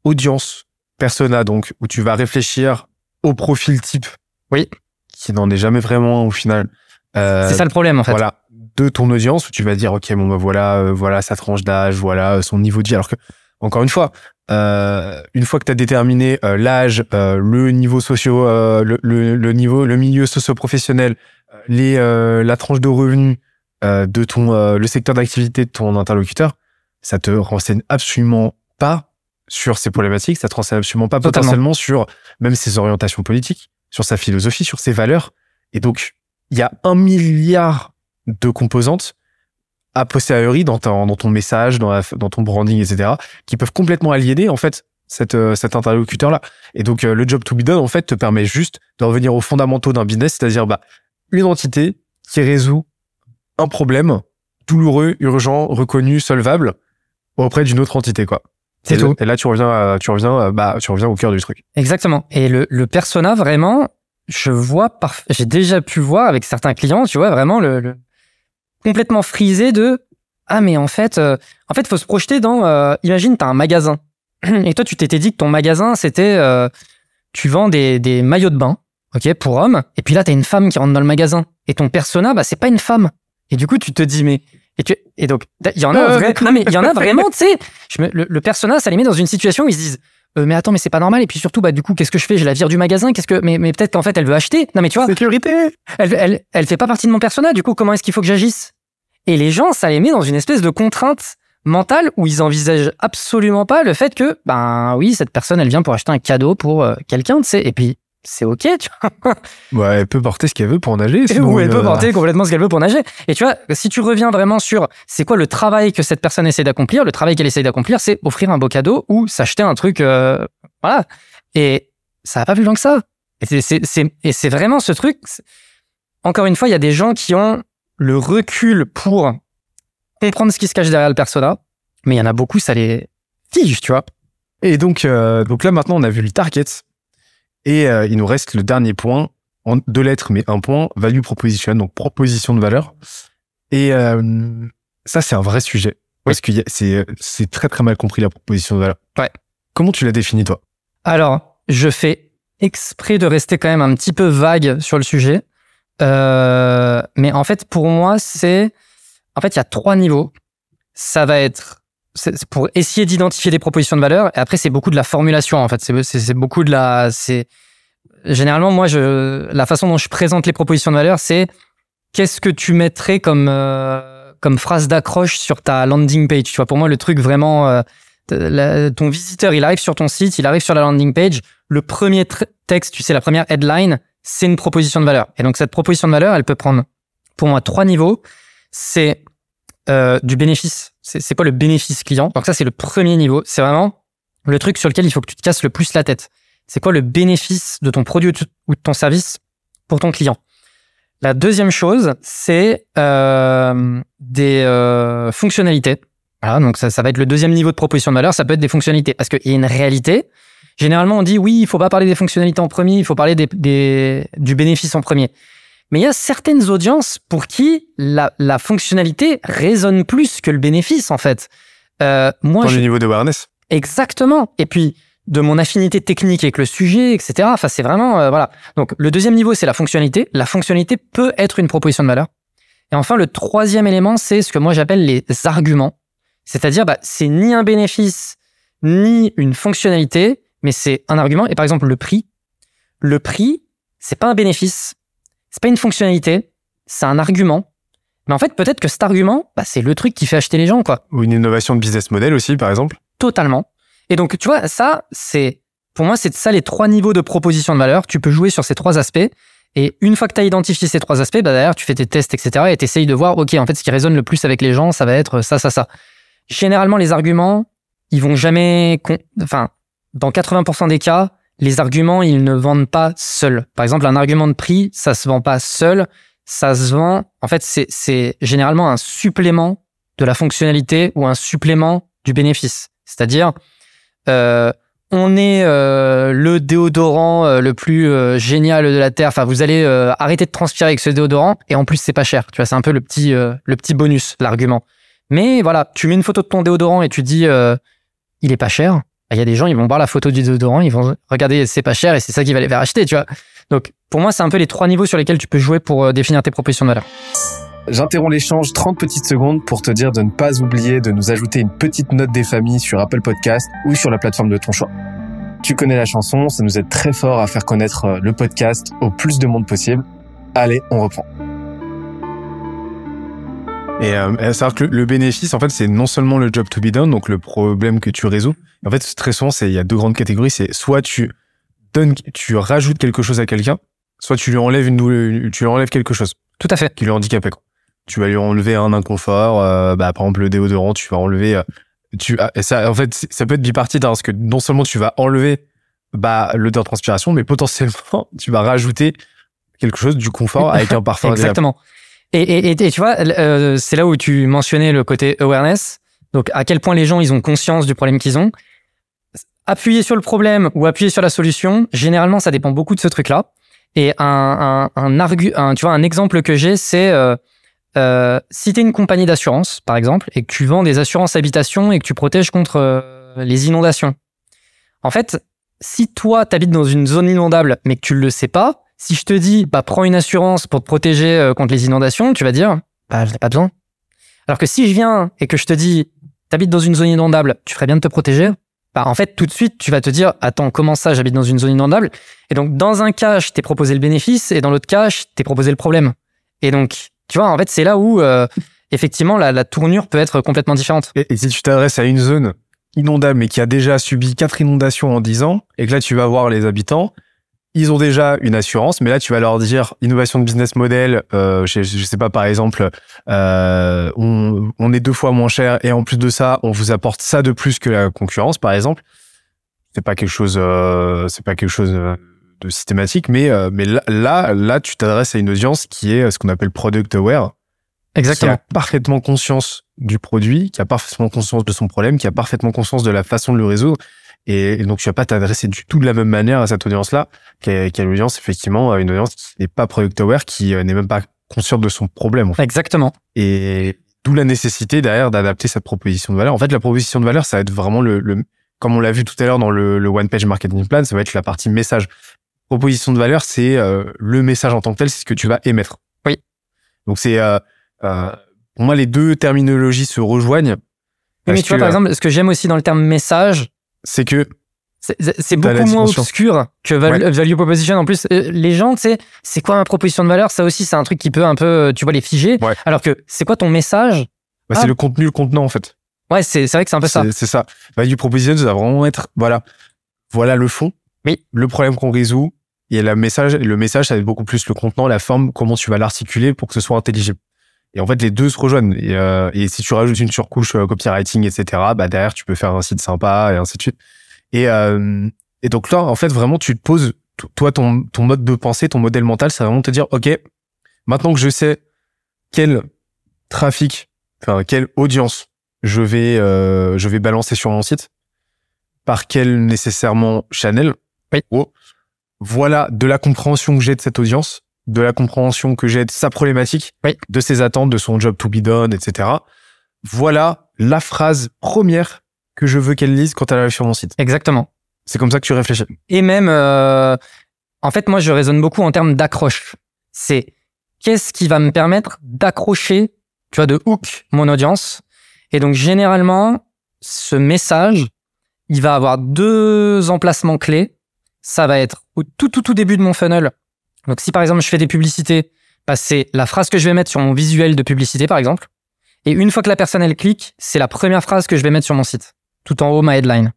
audience persona, donc où tu vas réfléchir au profil type. Oui. Qui n'en est jamais vraiment au final. Euh, C'est ça le problème, en fait. voilà de ton audience où tu vas dire ok bon bah voilà euh, voilà sa tranche d'âge voilà son niveau de vie alors que encore une fois euh, une fois que tu as déterminé euh, l'âge euh, le niveau socio euh, le, le, le niveau le milieu socio-professionnel euh, les euh, la tranche de revenus euh, de ton euh, le secteur d'activité de ton interlocuteur ça te renseigne absolument pas sur ces problématiques ça te renseigne absolument pas Totalement. potentiellement sur même ses orientations politiques sur sa philosophie sur ses valeurs et donc il y a un milliard de composantes a posteriori dans ton, dans ton message, dans, la- dans ton branding, etc., qui peuvent complètement aliéner en fait cet, euh, cet interlocuteur-là. Et donc euh, le job to be done en fait te permet juste de revenir aux fondamentaux d'un business, c'est-à-dire bah, une entité qui résout un problème douloureux, urgent, reconnu, solvable auprès d'une autre entité quoi. C'est tout. Et là tu reviens, à- tu reviens, à- bah tu reviens au cœur du truc. Exactement. Et le, le persona, vraiment, je vois, j'ai déjà pu voir avec certains clients, tu vois, vraiment le, le- complètement frisé de ah mais en fait, euh, en fait, faut se projeter dans. euh, imagine, t'as un magasin et toi, tu t'étais dit que ton magasin c'était, euh, tu vends des, des maillots de bain, ok, pour hommes. Et puis là, t'as une femme qui rentre dans le magasin et ton persona, bah c'est pas une femme. Et du coup, tu te dis mais et, tu, et donc il y en a Euh, il y en a vraiment, tu sais, le, le persona, ça les met dans une situation où ils se disent euh, mais attends mais c'est pas normal. Et puis surtout bah du coup qu'est-ce que je fais? Je la vire du magasin. Qu'est-ce que mais, mais peut-être qu'en fait elle veut acheter. Non mais tu vois. Sécurité. elle, elle elle fait pas partie de mon persona. Du coup comment est-ce qu'il faut que j'agisse? Et les gens ça les met dans une espèce de contrainte mentale où ils envisagent absolument pas le fait que ben oui cette personne elle vient pour acheter un cadeau pour euh, quelqu'un tu sais. Et puis c'est ok tu vois Ouais, elle peut porter ce qu'elle veut pour nager. sinon, où elle peut porter complètement ce qu'elle veut pour nager. Et tu vois, si tu reviens vraiment sur c'est quoi le travail que cette personne essaie d'accomplir, le travail qu'elle essaie d'accomplir, c'est offrir un beau cadeau ou s'acheter un truc, euh, voilà. Et ça va pas plus loin que ça. Et c'est, vraiment ce truc. Encore une fois, il y a des gens qui ont le recul pour comprendre ce qui se cache derrière le persona, mais il y en a beaucoup, ça les fige, tu vois. Et donc, euh, donc là maintenant, on a vu le target. Et euh, il nous reste le dernier point, en deux lettres, mais un point, value proposition, donc proposition de valeur. Et euh, ça, c'est un vrai sujet. Parce que c'est très très mal compris la proposition de valeur. Ouais. Comment tu la définis, toi? Alors, je fais exprès de rester quand même un petit peu vague sur le sujet. Euh, mais en fait, pour moi, c'est... En fait, il y a trois niveaux. Ça va être c'est pour essayer d'identifier des propositions de valeur. Et après, c'est beaucoup de la formulation. En fait, c'est beaucoup de la... C'est généralement moi, je la façon dont je présente les propositions de valeur, c'est qu'est-ce que tu mettrais comme euh, comme phrase d'accroche sur ta landing page? Tu vois, pour moi, le truc vraiment euh, ton visiteur, il arrive sur ton site, il arrive sur la landing page. Le premier texte, tu sais, la première headline, c'est une proposition de valeur. Et donc cette proposition de valeur, elle peut prendre pour moi trois niveaux. C'est euh, du bénéfice. C'est quoi le bénéfice client Donc ça, c'est le premier niveau. C'est vraiment le truc sur lequel il faut que tu te casses le plus la tête. C'est quoi le bénéfice de ton produit ou de- ton service pour ton client? La deuxième chose, c'est euh, des euh, fonctionnalités. Voilà, donc ça, ça va être le deuxième niveau de proposition de valeur. Ça peut être des fonctionnalités parce qu'il y a une réalité. Généralement, on dit oui, il faut pas parler des fonctionnalités en premier, il faut parler du bénéfice en premier. Mais il y a certaines audiences pour qui la, la fonctionnalité résonne plus que le bénéfice, en fait. Euh, moi, Dans je- le niveau de awareness Exactement. Et puis de mon affinité technique avec le sujet, etc. Enfin, c'est vraiment euh, voilà. Donc le deuxième niveau, c'est la fonctionnalité. La fonctionnalité peut être une proposition de valeur. Et enfin, le troisième élément, c'est ce que moi j'appelle les arguments. C'est-à-dire, bah, c'est ni un bénéfice ni une fonctionnalité, mais c'est un argument. Et par exemple, le prix. Le prix, c'est pas un bénéfice, c'est pas une fonctionnalité, c'est un argument. Mais en fait, peut-être que cet argument, bah, c'est le truc qui fait acheter les gens, quoi. Ou une innovation de business model aussi, par exemple. Totalement. Et donc, tu vois, ça, c'est, pour moi, c'est ça les trois niveaux de proposition de valeur. Tu peux jouer sur ces trois aspects. Et une fois que tu as identifié ces trois aspects, bah, derrière, tu fais tes tests, etc. Et tu essayes de voir, OK, en fait, ce qui résonne le plus avec les gens, ça va être ça, ça, ça. Généralement, les arguments, ils vont jamais, enfin, dans 80% des cas, les arguments, ils ne vendent pas seuls. Par exemple, un argument de prix, ça se vend pas seul. Ça se vend, en fait, c'est généralement un supplément de la fonctionnalité ou un supplément du bénéfice. C'est-à-dire, euh, on est euh, le déodorant euh, le plus euh, génial de la terre. Enfin, vous allez arrêter de transpirer avec ce déodorant et en plus c'est pas cher. Tu vois, c'est un peu le petit le petit bonus, l'argument. Mais voilà, tu mets une photo de ton déodorant et tu dis il est pas cher. Bah, il y a des gens, ils vont voir la photo du déodorant, ils vont regarder c'est pas cher et c'est ça qui va les faire acheter, tu vois. Donc pour moi, c'est un peu les trois niveaux sur lesquels tu peux jouer pour définir tes propositions de valeur. J'interromps l'échange 30 petites secondes pour te dire de ne pas oublier de nous ajouter une petite note des familles sur Apple Podcast ou sur la plateforme de ton choix. Tu connais la chanson, ça nous aide très fort à faire connaître euh, le podcast au plus de monde possible. Allez, on reprend. Et euh, savoir que le, bénéfice, en fait, c'est non seulement le job to be done, donc le problème que tu résous. En fait, très souvent, c'est il y a deux grandes catégories. C'est soit tu donnes, tu rajoutes quelque chose à quelqu'un, soit tu lui enlèves une, tu lui enlèves quelque chose. Tout à fait. Qui lui handicapait. Quoi tu vas lui enlever un inconfort. Euh, bah, par exemple, le déodorant, tu vas enlever. Euh, tu, ah, ça, en fait, ça peut être bipartite hein, parce que non seulement tu vas enlever bah, l'odeur de transpiration, mais potentiellement tu vas rajouter quelque chose du confort avec un parfum. Exactement. Et, et, et, tu vois, euh, c'est là où tu mentionnais le côté awareness. Donc, à quel point les gens ils ont conscience du problème qu'ils ont. Appuyer sur le problème ou appuyer sur la solution, généralement, ça dépend beaucoup de ce truc-là. Et un, un, un, argu, un, tu vois, un exemple que j'ai, c'est euh, euh, si tu es une compagnie d'assurance, par exemple, et que tu vends des assurances habitation et que tu protèges contre euh, les inondations, en fait, si toi, tu habites dans une zone inondable, mais que tu ne le sais pas, si je te dis, bah, prends une assurance pour te protéger euh, contre les inondations, tu vas dire, bah, je n'ai pas besoin. Alors que si je viens et que je te dis, tu habites dans une zone inondable, tu ferais bien de te protéger, bah, en fait, tout de suite, tu vas te dire, attends, comment ça, j'habite dans une zone inondable? Et donc, dans un cas, je t'ai proposé le bénéfice, et dans l'autre cas, je t'ai proposé le problème. Et donc, tu vois, en fait, c'est là où euh, effectivement la, la, tournure peut être complètement différente. Et, si tu t'adresses à une zone inondable mais qui a déjà subi quatre inondations en dix ans et que là tu vas voir les habitants, ils ont déjà une assurance, mais là tu vas leur dire innovation de business model, euh, je, je, sais pas par exemple, euh, on, on, est deux fois moins cher et en plus de ça on vous apporte ça de plus que la concurrence par exemple. C'est pas quelque chose, euh, c'est pas quelque chose de systématique, mais, mais là, là, tu t'adresses à une audience qui est ce qu'on appelle product aware. Exactement. Qui a parfaitement conscience du produit, qui a parfaitement conscience de son problème, qui a parfaitement conscience de la façon de le résoudre. Et, donc, tu vas pas t'adresser du tout de la même manière à cette audience-là, qui est, une audience, effectivement, une audience qui n'est pas product aware, qui euh, n'est même pas consciente de son problème. Exactement. Et d'où la nécessité derrière d'adapter cette proposition de valeur. En fait, la proposition de valeur, ça va être vraiment le, le comme on l'a vu tout à l'heure dans le, le one page marketing plan, ça va être la partie message proposition de valeur, c'est euh, le message en tant que tel, c'est ce que tu vas émettre. Oui. Donc c'est euh, euh, pour moi les deux terminologies se rejoignent. mais tu vois par exemple, ce que j'aime aussi dans le terme message, c'est que c'est beaucoup moins obscur que value, proposition. En plus, les gens, tu sais, c'est quoi ma proposition de valeur? Ça aussi, c'est un truc qui peut un peu, tu vois, les figer. Alors que c'est quoi ton message? Bah, C'est ah. le contenu, le contenant en fait. Ouais, c'est vrai que c'est un peu ça. C'est ça. Value proposition, ça va vraiment être, voilà, voilà le fond. Oui. Le problème qu'on résout, et le message, le message, ça va être beaucoup plus le contenant, la forme, comment tu vas l'articuler pour que ce soit intelligible. Et en fait, les deux se rejoignent. Et, euh, et si tu rajoutes une surcouche euh, copywriting, etc., bah derrière, tu peux faire un site sympa et ainsi de suite. Et, euh, et donc là, en fait, vraiment, tu te poses, toi, ton, ton mode de pensée, ton modèle mental, va vraiment te dire, OK, maintenant que je sais quel trafic, enfin, quelle audience je vais, euh, je vais balancer sur mon site, par quel nécessairement channel, oui. Oh, voilà de la compréhension que j'ai de cette audience, de la compréhension que j'ai de sa problématique, de ses attentes, de son job to be done, etc. Voilà la phrase première que je veux qu'elle lise quand elle arrive sur mon site. Exactement. C'est comme ça que tu réfléchis. Et même, euh, en fait, moi, je raisonne beaucoup en termes d'accroche. C'est qu'est-ce qui va me permettre d'accrocher, tu vois, de hook mon audience? Et donc, généralement, ce message, il va avoir deux emplacements clés ça va être au tout tout tout début de mon funnel. Donc si par exemple je fais des publicités, bah, c'est la phrase que je vais mettre sur mon visuel de publicité, par exemple. Et une fois que la personne, elle clique, c'est la première phrase que je vais mettre sur mon site. Tout en haut, ma headline.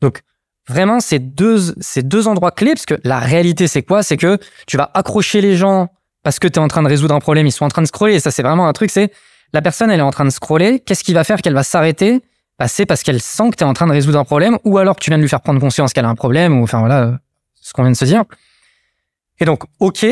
Donc, vraiment, c'est deux, c'est deux endroits clés, parce que la réalité, c'est quoi? C'est que tu vas accrocher les gens parce que tu es en train de résoudre un problème, ils sont en train de scroller. Et ça, c'est vraiment un truc, c'est la personne, elle est en train de scroller. Qu'est-ce qui va faire qu'elle va s'arrêter? Bah, c'est parce qu'elle sent que tu es en train de résoudre un problème, ou alors que tu viens de lui faire prendre conscience qu'elle a un problème, ou enfin voilà, ce qu'on vient de se dire. Et donc, ok,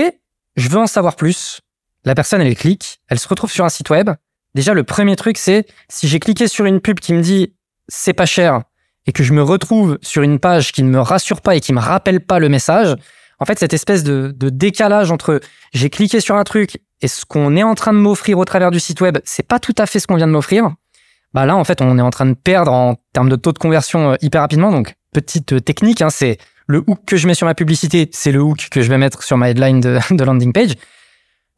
je veux en savoir plus. La personne, elle clique, elle se retrouve sur un site web. Déjà, le premier truc, c'est si j'ai cliqué sur une pub qui me dit c'est pas cher et que je me retrouve sur une page qui ne me rassure pas et qui me rappelle pas le message, en fait, cette espèce de, décalage entre j'ai cliqué sur un truc et ce qu'on est en train de m'offrir au travers du site web, c'est pas tout à fait ce qu'on vient de m'offrir. Bah là, en fait, on est en train de perdre en termes de taux de conversion euh, hyper rapidement. Donc, petite euh, technique, hein, c'est le hook que je mets sur ma publicité, c'est le hook que je vais mettre sur ma headline de, landing page.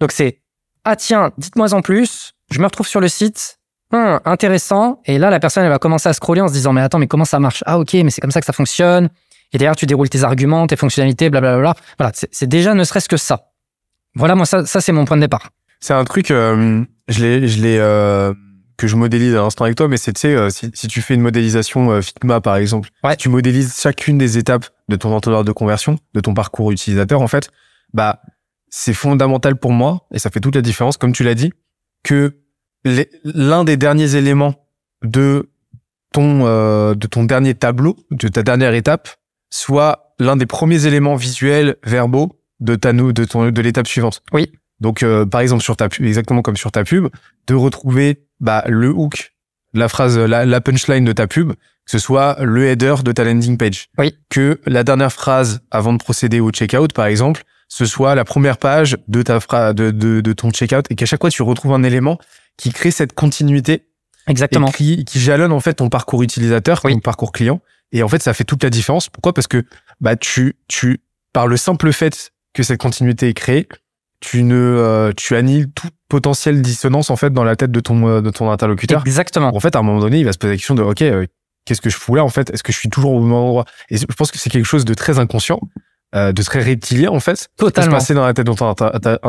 Donc, c'est ah tiens, dites-moi en plus. Je me retrouve sur le site. Hum, intéressant. Et là, la personne, elle va commencer à scroller en se disant, mais attends, mais comment ça marche? Ah, ok, mais c'est comme ça que ça fonctionne. Et derrière, tu déroules tes arguments, tes fonctionnalités, blablabla. Voilà, c'est déjà ne serait-ce que ça. Voilà, moi, ça, ça c'est mon point de départ. C'est un truc, euh, je l'ai, je l'ai, euh, que je modélise à l'instant avec toi, mais c'est, tu sais, euh, si, si, tu fais une modélisation euh, Figma, par exemple, ouais. tu modélises chacune des étapes de ton entonnoir de conversion, de ton parcours utilisateur, en fait, bah, c'est fondamental pour moi, et ça fait toute la différence, comme tu l'as dit, que l'un des derniers éléments de ton, euh, de ton dernier tableau, de ta dernière étape, soit l'un des premiers éléments visuels, verbaux de ta de ton de l'étape suivante. Oui. Donc euh, par exemple sur ta pub, exactement comme sur ta pub, de retrouver bah, le hook, la phrase, la, la, punchline de ta pub, que ce soit le header de ta landing page. Oui. Que la dernière phrase avant de procéder au checkout, par exemple, ce soit la première page de ta phrase de, de, de ton checkout et qu'à chaque fois tu retrouves un élément qui crée cette continuité. Exactement. Et qui, qui jalonne en fait ton parcours utilisateur, oui. ton parcours client. Et en fait, ça fait toute la différence. Pourquoi? Parce que bah tu tu par le simple fait que cette continuité est créée, tu ne euh, tu annihiles toute potentielle dissonance en fait dans la tête de ton euh, de ton interlocuteur. Exactement. En fait, à un moment donné, il va se poser la question de OK, euh, qu'est-ce que je fous là en fait? Est-ce que je suis toujours au même endroit? Et je pense que c'est quelque chose de très inconscient, euh, de très reptilien en fait, Totalement. qui peut se passer dans la tête de ton,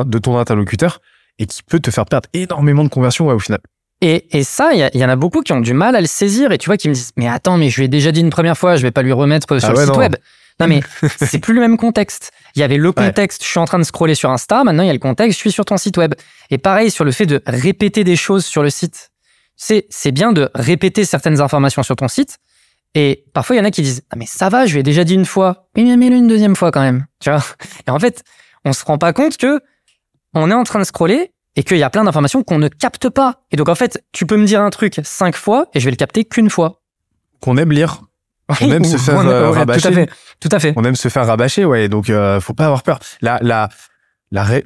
de ton interlocuteur et qui peut te faire perdre énormément de conversion ouais, au final. Et, et ça, il y, y, en a beaucoup qui ont du mal à le saisir et tu vois qui me disent mais attends mais je lui ai déjà dit une première fois, je vais pas lui remettre sur ah le site non. web. Non mais c'est plus le même contexte. Il y avait le contexte, ouais. je suis en train de scroller sur Insta, maintenant il y a le contexte, je suis sur ton site web. Et pareil sur le fait de répéter des choses sur le site. C'est c'est bien de répéter certaines informations sur ton site. Et parfois il y en a qui disent ah mais ça va, je lui ai déjà dit une fois, mais mets-le une deuxième fois quand même. Tu vois? Et en fait on se rend pas compte que on est en train de scroller et qu'il y a plein d'informations qu'on ne capte pas. Et donc en fait, tu peux me dire un truc cinq fois et je vais le capter qu'une fois. Qu'on aime lire. On aime se faire euh, ouais, rabâcher. Tout à fait. Tout à fait. On aime se faire rabâcher, ouais. Donc euh, faut pas avoir peur. La, la, la, ré...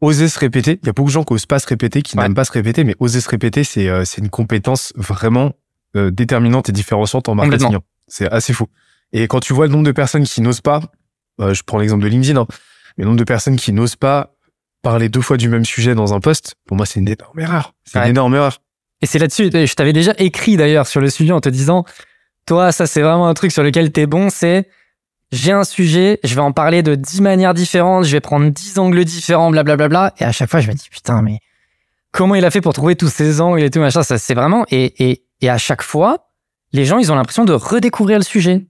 oser se répéter. Il y a beaucoup de gens qui osent pas se répéter, qui ouais. n'aiment pas se répéter, mais oser se répéter, c'est euh, c'est une compétence vraiment euh, déterminante et différenciante en marketing. C'est assez fou. Et quand tu vois le nombre de personnes qui n'osent pas, euh, je prends l'exemple de LinkedIn, hein, le nombre de personnes qui n'osent pas parler deux fois du même sujet dans un post, pour moi, c'est une énorme erreur. C'est une énorme erreur. Et c'est là-dessus, je t'avais déjà écrit d'ailleurs sur le sujet en te disant, toi, ça c'est vraiment un truc sur lequel t'es bon, c'est j'ai un sujet, je vais en parler de dix manières différentes, je vais prendre dix angles différents, blablabla. Bla, bla, et à chaque fois, je me dis, putain, mais comment il a fait pour trouver tous ces angles et tout, machin, ça c'est vraiment, et, et, et à chaque fois, les gens, ils ont l'impression de redécouvrir le sujet.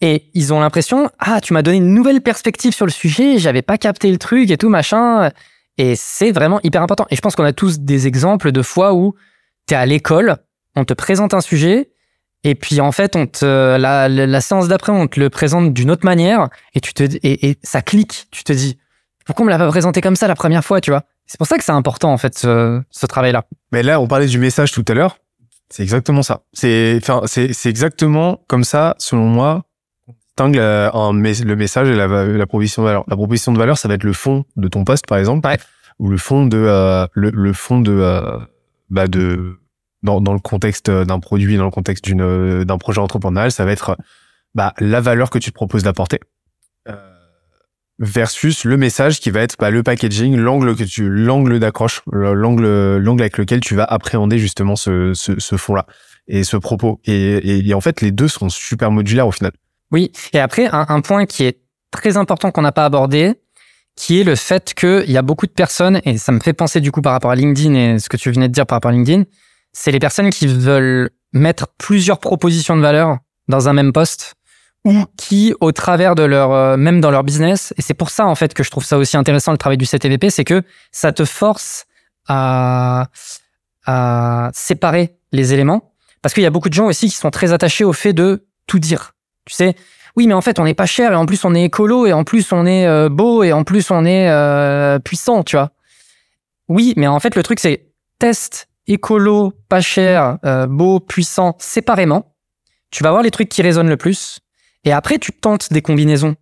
Et ils ont l'impression, ah, tu m'as donné une nouvelle perspective sur le sujet, j'avais pas capté le truc et tout, machin. Et c'est vraiment hyper important. Et je pense qu'on a tous des exemples de fois où t'es à l'école, on te présente un sujet, et puis en fait, on te, la, la, la séance d'après, on te le présente d'une autre manière, et tu te, et, et, ça clique. Tu te dis, pourquoi on me l'a pas présenté comme ça la première fois, tu vois? C'est pour ça que c'est important en fait ce, ce travail-là. Mais là, on parlait du message tout à l'heure. C'est exactement ça. C'est, enfin, c'est, c'est exactement comme ça, selon moi, un, le message et la, la proposition de valeur. La proposition de valeur, ça va être le fond de ton poste, par exemple, ouais. ou le fond de euh, le, le, fond de euh, bah de dans, dans le contexte d'un produit, dans le contexte d'une d'un projet entrepreneurial, ça va être bah la valeur que tu te proposes d'apporter euh, versus le message qui va être bah, le packaging, l'angle que tu l'angle d'accroche, l'angle l'angle avec lequel tu vas appréhender justement ce ce, ce fond là et ce propos. Et, et, et en fait, les deux sont super modulaires au final. Oui, et après, un, un point qui est très important qu'on n'a pas abordé, qui est le fait qu'il y a beaucoup de personnes, et ça me fait penser du coup par rapport à LinkedIn et ce que tu venais de dire par rapport à LinkedIn, c'est les personnes qui veulent mettre plusieurs propositions de valeur dans un même poste ou qui, au travers de leur, euh, même dans leur business, et c'est pour ça en fait que je trouve ça aussi intéressant le travail du CTVP, c'est que ça te force à, à séparer les éléments, parce qu'il y a beaucoup de gens aussi qui sont très attachés au fait de tout dire. Tu sais, oui, mais en fait, on n'est pas cher et en plus on est écolo et en plus on est euh, beau et en plus on est euh, puissant, tu vois. Oui, mais en fait, le truc c'est test écolo, pas cher, beau, puissant séparément. Tu vas voir les trucs qui résonnent le plus et après, tu tentes des combinaisons.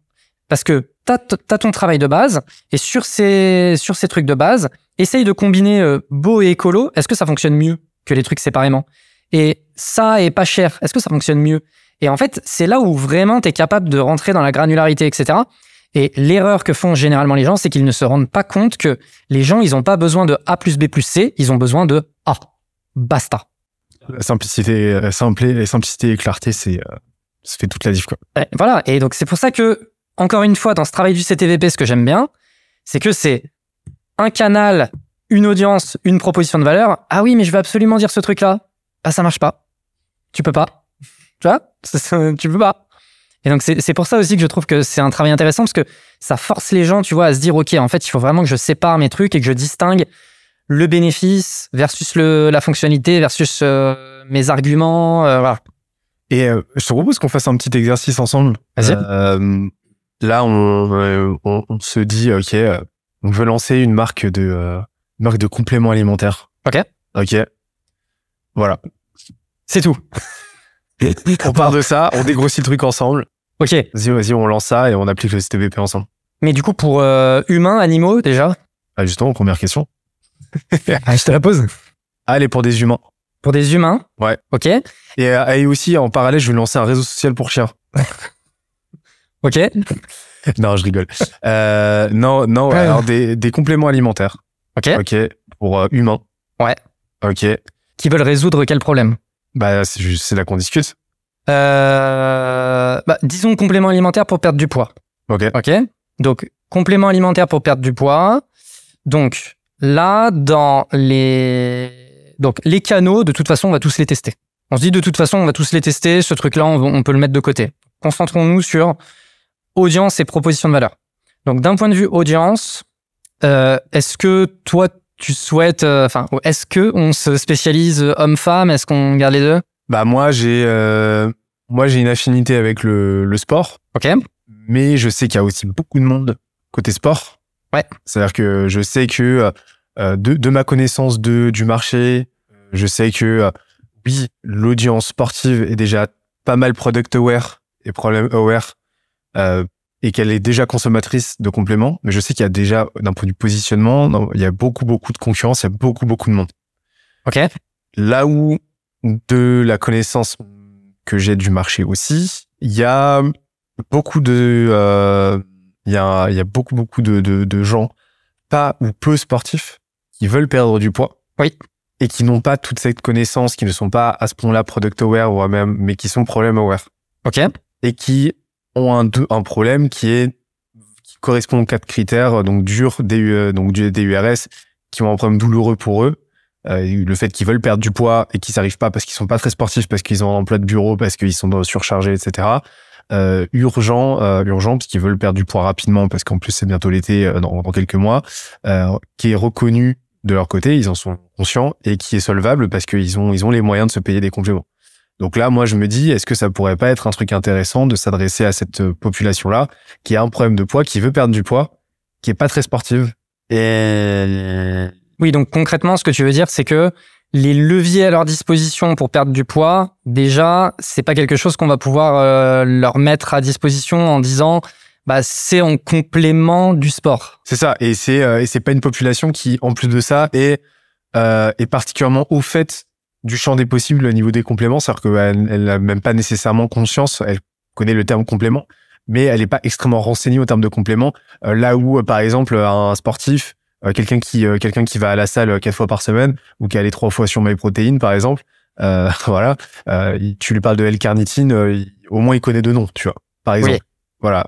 Parce que tu as, ton travail de base, et sur ces, trucs de base, essaye de combiner euh, beau et écolo. Est-ce que ça fonctionne mieux que les trucs séparément? Et ça est pas cher. Est-ce que ça fonctionne mieux? Et en fait, c'est là où vraiment tu capable de rentrer dans la granularité, etc. Et l'erreur que font généralement les gens, c'est qu'ils ne se rendent pas compte que les gens, ils n'ont pas besoin de A plus B plus C, ils ont besoin de A. Basta. La simplicité, la simplicité et clarté, c'est euh, ça fait toute la diff, quoi. voilà. Et donc, c'est pour ça que, encore une fois, dans ce travail du CTVP, ce que j'aime bien, c'est que c'est un canal, une audience, une proposition de valeur. Ah oui, mais je veux absolument dire ce truc-là. Ah, ça marche pas. Tu peux pas. Tu vois? tu peux pas. Et donc, c'est pour ça aussi que je trouve que c'est un travail intéressant parce que ça force les gens, tu vois, à se dire, OK, en fait, il faut vraiment que je sépare mes trucs et que je distingue le bénéfice versus le, la fonctionnalité versus euh, mes arguments. Euh, voilà. Et euh, je te propose qu'on fasse un petit exercice ensemble. Euh, là, on, on, on, se dit, ok, on veut lancer une marque de euh, marque de compléments alimentaires. Ok. Ok. Voilà. C'est tout. on part de ça, on dégrossit le truc ensemble. Ok. Vas-y, vas-y, on lance ça et on applique le CTVP ensemble. Mais du coup, pour humains, animaux, déjà ah, Justement, première question. ah, je te la pose. Allez, pour des humains. Pour des humains Ouais. Ok. Et, euh, et aussi, en parallèle, je vais lancer un réseau social pour chiens. ok. non, je rigole. Euh, non, non, ouais, alors des, des compléments alimentaires. Ok. Ok. Pour euh, humains. Ouais. Ok. Qui veulent résoudre quel problème? Bah, c'est c'est là qu'on discute. Euh, bah, disons complément alimentaire pour perdre du poids. Ok. Ok. Donc, complément alimentaire pour perdre du poids. Donc, là, dans les donc les canaux, de toute façon, on va tous les tester. On se dit de toute façon, on va tous les tester. Ce truc-là, on, peut le mettre de côté. Concentrons-nous sur audience et proposition de valeur. Donc d'un point de vue audience, euh, est-ce que toi tu souhaites, euh, enfin, est-ce que on se spécialise homme-femme Est-ce qu'on garde les deux? Bah moi j'ai, euh, moi j'ai une affinité avec le, le sport. Ok. Mais je sais qu'il y a aussi beaucoup de monde côté sport. Ouais. C'est-à-dire que je sais que euh, de, de, ma connaissance de, du marché, je sais que euh, oui, l'audience sportive est déjà pas mal product aware et problem aware euh, et qu'elle est déjà consommatrice de compléments. Mais je sais qu'il y a déjà, d'un point de vue positionnement, il y a beaucoup, beaucoup de concurrence, il y a beaucoup, beaucoup de monde. OK. Là où de la connaissance que j'ai du marché aussi, il y a beaucoup de, euh, il y a, il y a beaucoup, beaucoup de, de, de gens pas ou peu sportifs qui veulent perdre du poids. Oui. Et qui n'ont pas toute cette connaissance, qui ne sont pas à ce point-là product aware ou même, mais qui sont problem aware. OK. Et qui ont un, un problème qui est, qui correspond aux quatre critères, donc dur, DU, donc du DURS, qui ont un problème douloureux pour eux. Euh, le fait qu'ils veulent perdre du poids et qu'ils n'arrivent pas parce qu'ils sont pas très sportifs, parce qu'ils ont un emploi de bureau, parce qu'ils sont surchargés, etc. Euh, urgent, euh, urgent parce qu'ils veulent perdre du poids rapidement, parce qu'en plus c'est bientôt l'été euh, dans, dans, quelques mois, euh, qui est reconnu de leur côté, ils en sont conscients et qui est solvable parce qu'ils ont, ils ont les moyens de se payer des compléments. Donc là, moi, je me dis, est-ce que ça pourrait pas être un truc intéressant de s'adresser à cette euh, population-là qui a un problème de poids, qui veut perdre du poids, qui est pas très sportive? Et oui, donc concrètement, ce que tu veux dire, c'est que les leviers à leur disposition pour perdre du poids, déjà, c'est pas quelque chose qu'on va pouvoir euh, leur mettre à disposition en disant bah c'est en complément du sport. C'est ça, et c'est euh, et c'est pas une population qui, en plus de ça, est euh, est particulièrement au fait du champ des possibles au niveau des compléments, c'est-à-dire qu'elle elle n'a même pas nécessairement conscience, elle connaît le terme complément, mais elle n'est pas extrêmement renseignée au terme de complément. Euh, là où, par exemple, un sportif, quelqu'un qui quelqu'un qui va à la salle quatre fois par semaine ou qui allait trois fois sur MyProtein, par exemple, voilà, tu lui parles de L-carnitine, au moins il connaît deux noms, tu vois, par exemple. Voilà,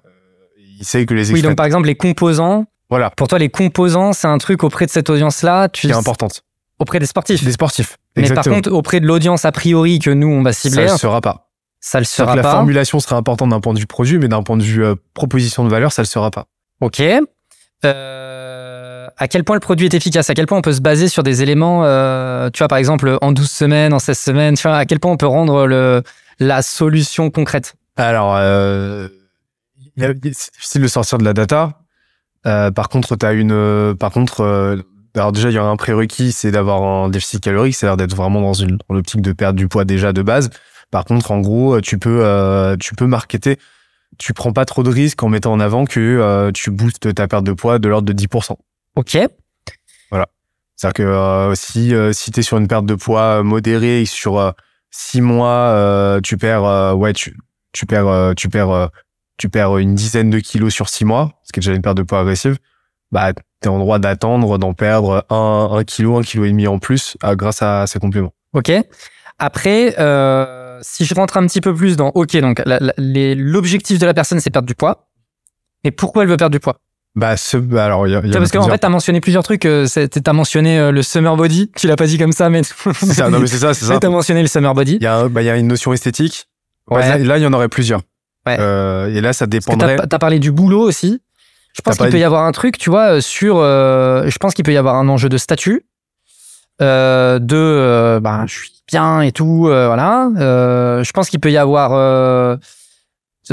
il sait que les Oui, donc par exemple, les composants Voilà, Pour toi, les composants, c'est un truc auprès de cette audience-là, tu qui est importante. auprès des sportifs. Des sportifs. Mais par contre, auprès de l'audience a priori que nous on va ça cibler, ne ça, sera pas. le C'est-à-dire sera que la pas. formulation sera importante d'un point de vue produit, mais d'un point de vue euh, proposition de valeur, ça le sera pas. Ok. Euh, à quel point le produit est efficace À quel point on peut se baser sur des éléments, euh, tu vois, par exemple, en 12 semaines, en 16 semaines, tu vois, à quel point on peut rendre le, la solution concrète Alors, euh, c'est difficile de sortir de la data. Euh, par contre, t'as une, euh, par contre, alors déjà, il y a un prérequis, c'est d'avoir un déficit calorique, c'est-à-dire d'être vraiment dans une, dans l'optique de perdre du poids déjà de base. Par contre, en gros, tu peux, tu peux marketer. Tu prends pas trop de risques en mettant en avant que tu boostes ta perte de poids de l'ordre de 10%. Ok. C'est-à-dire que euh, si, euh, si tu es sur une perte de poids modérée et sur euh, six mois, euh, tu perds, euh, ouais, tu, tu perds, euh, tu perds, euh, tu perds une dizaine de kilos sur six mois, ce qui est déjà une perte de poids agressive, bah, t'es en droit d'attendre d'en perdre un, un kilo, un kilo et demi en plus euh, grâce à ces compléments. Ok. Après, euh, si je rentre un petit peu plus dans, ok, donc l'objectif de la personne c'est perdre du poids. Et pourquoi elle veut perdre du poiss Bah, ce, bah, alors, y a, y a Parce qu'en plusieurs- fait, t'as mentionné plusieurs trucs. euh, T'as mentionné euh, le summer body. Tu l'as pas dit comme ça, mais c'est ça, non, mais c'est ça, c'est ça. t'as mentionné le summer body. Il y a, bah, y a une notion esthétique. Ouais. Bah, là, il y en aurait plusieurs. Ouais. Euh, et là, ça dépendrait. t'as as parlé du boulot aussi. Je pense qu'il peut dit- y avoir un truc, tu vois, sur. euh, je pense qu'il peut y avoir un enjeu de statut, euh, de, ben, je suis bien et tout, voilà. Je pense qu'il peut y avoir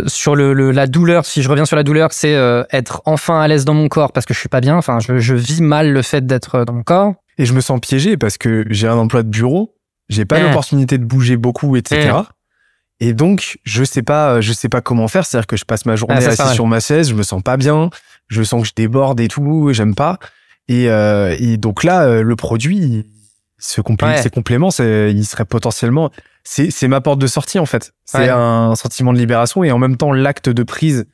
sur le, le- la douleur. Si je reviens sur la douleur, c'est euh, être enfin à l'aise dans mon corps parce que je suis pas bien. Enfin, je, je vis mal le fait d'être dans mon corps. Et je me sens piégé parce que j'ai un emploi de bureau, j'ai pas Mm. l'opportunité de bouger beaucoup, etc. Et donc, je sais pas, je sais pas comment faire. C'est-à-dire que je passe ma journée Ah, assis sur ma chaise, je me sens pas bien, je sens que je déborde et tout, j'aime pas. Et, euh, et donc là, euh, le produit, se complé Ouais. ses compléments, c'est, il serait potentiellement, c'est, ma porte de sortie en fait. C'est Ouais. un sentiment de libération et en même temps l'acte de prise,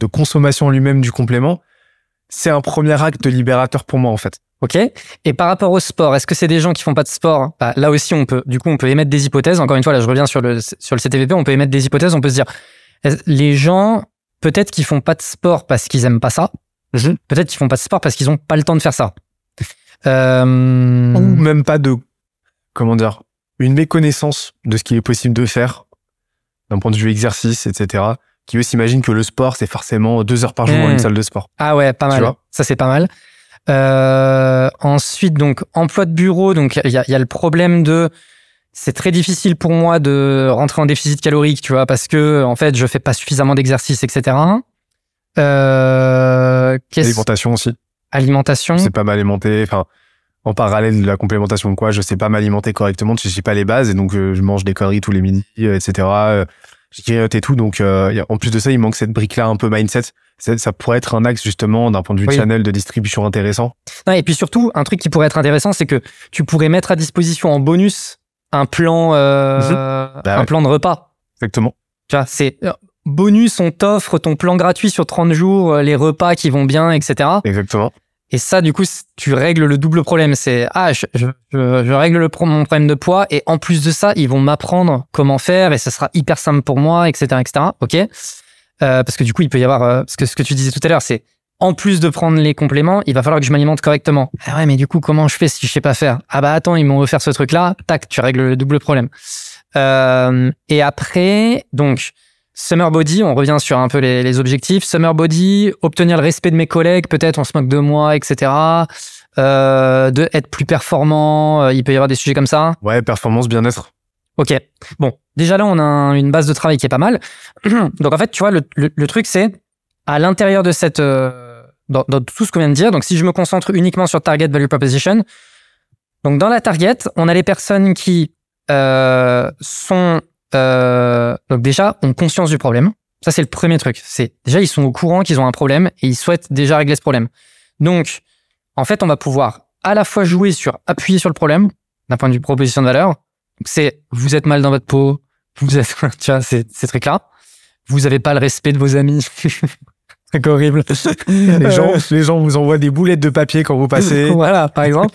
de consommation lui-même du complément, c'est un premier acte libérateur pour moi en fait. Ok. Et par rapport au sport, est-ce que c'est des gens qui font pas de sport Bah, Là aussi, on peut, du coup, on peut émettre des hypothèses. Encore une fois, là, je reviens sur le sur le CTVP. On peut émettre des hypothèses. On peut se dire, les gens, peut-être qu'ils font pas de sport parce qu'ils aiment pas ça. Peut-être qu'ils font pas de sport parce qu'ils ont pas le temps de faire ça. Euh, ou même pas de comment dire une méconnaissance de ce qu'il est possible de faire d'un point de vue exercice etc qui eux s'imaginent que le sport c'est forcément deux heures par jour dans une salle de sport Ah ouais, pas mal. Ça c'est pas mal. Euh, ensuite, donc emploi de bureau. Donc il y a, il y a le problème de c'est très difficile pour moi de rentrer en déficit calorique, tu vois, parce que en fait je fais pas suffisamment d'exercice, etc. Euh, l'alimentation aussi alimentation. c'est pas mal alimenté enfin en parallèle de la complémentation de quoi je sais pas m'alimenter correctement je sais pas les bases et donc euh, je mange des conneries tous les midis etc je grignote et tout donc euh, en plus de ça il manque cette brique là un peu mindset ça, ça pourrait être un axe justement d'un point de vue Oui. channel de distribution intéressant Non, et puis surtout, un truc qui pourrait être intéressant, c'est que tu pourrais mettre à disposition en bonus un plan, euh, Bah un ouais. plan de repas. exactement Tu vois, c'est bonus, on t'offre ton plan gratuit sur 30 jours, les repas qui vont bien, etc. exactement Et ça, du coup, tu règles le double problème. C'est ah, je, je, je- règle le mon problème de poids et en plus de ça, ils vont m'apprendre comment faire et ça sera hyper simple pour moi, etc., etc. Ok. Euh, parce que du coup, il peut y avoir euh, parce que ce que tu disais tout à l'heure, c'est en plus de prendre les compléments, il va falloir que je m'alimente correctement. Ah ouais, mais du coup, comment je fais si je sais pas faire? Ah bah attends, ils m'ont offert ce truc-là. Tac, tu règles le double problème. Euh, et après, donc. Summer Body, on revient sur un peu les, les objectifs. Summer Body, obtenir le respect de mes collègues, peut-être on se moque de moi, etc. Euh, de être plus performant, euh, il peut y avoir des sujets comme ça. ouais performance bien-être Ok. Bon, déjà là, on a un- une base de travail qui est pas mal. Donc en fait, tu vois, le, le- le truc, c'est à l'intérieur de cette, euh, dans, dans tout ce qu'on vient de dire. Donc si je me concentre uniquement sur target value proposition, donc dans la target, on a les personnes qui euh, sont euh, donc déjà ont conscience du problème. Ça c'est le premier truc. C'est déjà ils sont au courant qu'ils ont un problème et ils souhaitent déjà régler ce problème. Donc en fait, on va pouvoir à la fois jouer sur appuyer sur le problème d'un point de vue proposition de valeur. C'est vous êtes mal dans votre peau, vous êtes, tu vois, c'est ces trucs là. Vous avez pas le respect de vos amis. C'est horrible. les gens les gens vous envoient des boulettes de papier quand vous passez voilà, par exemple.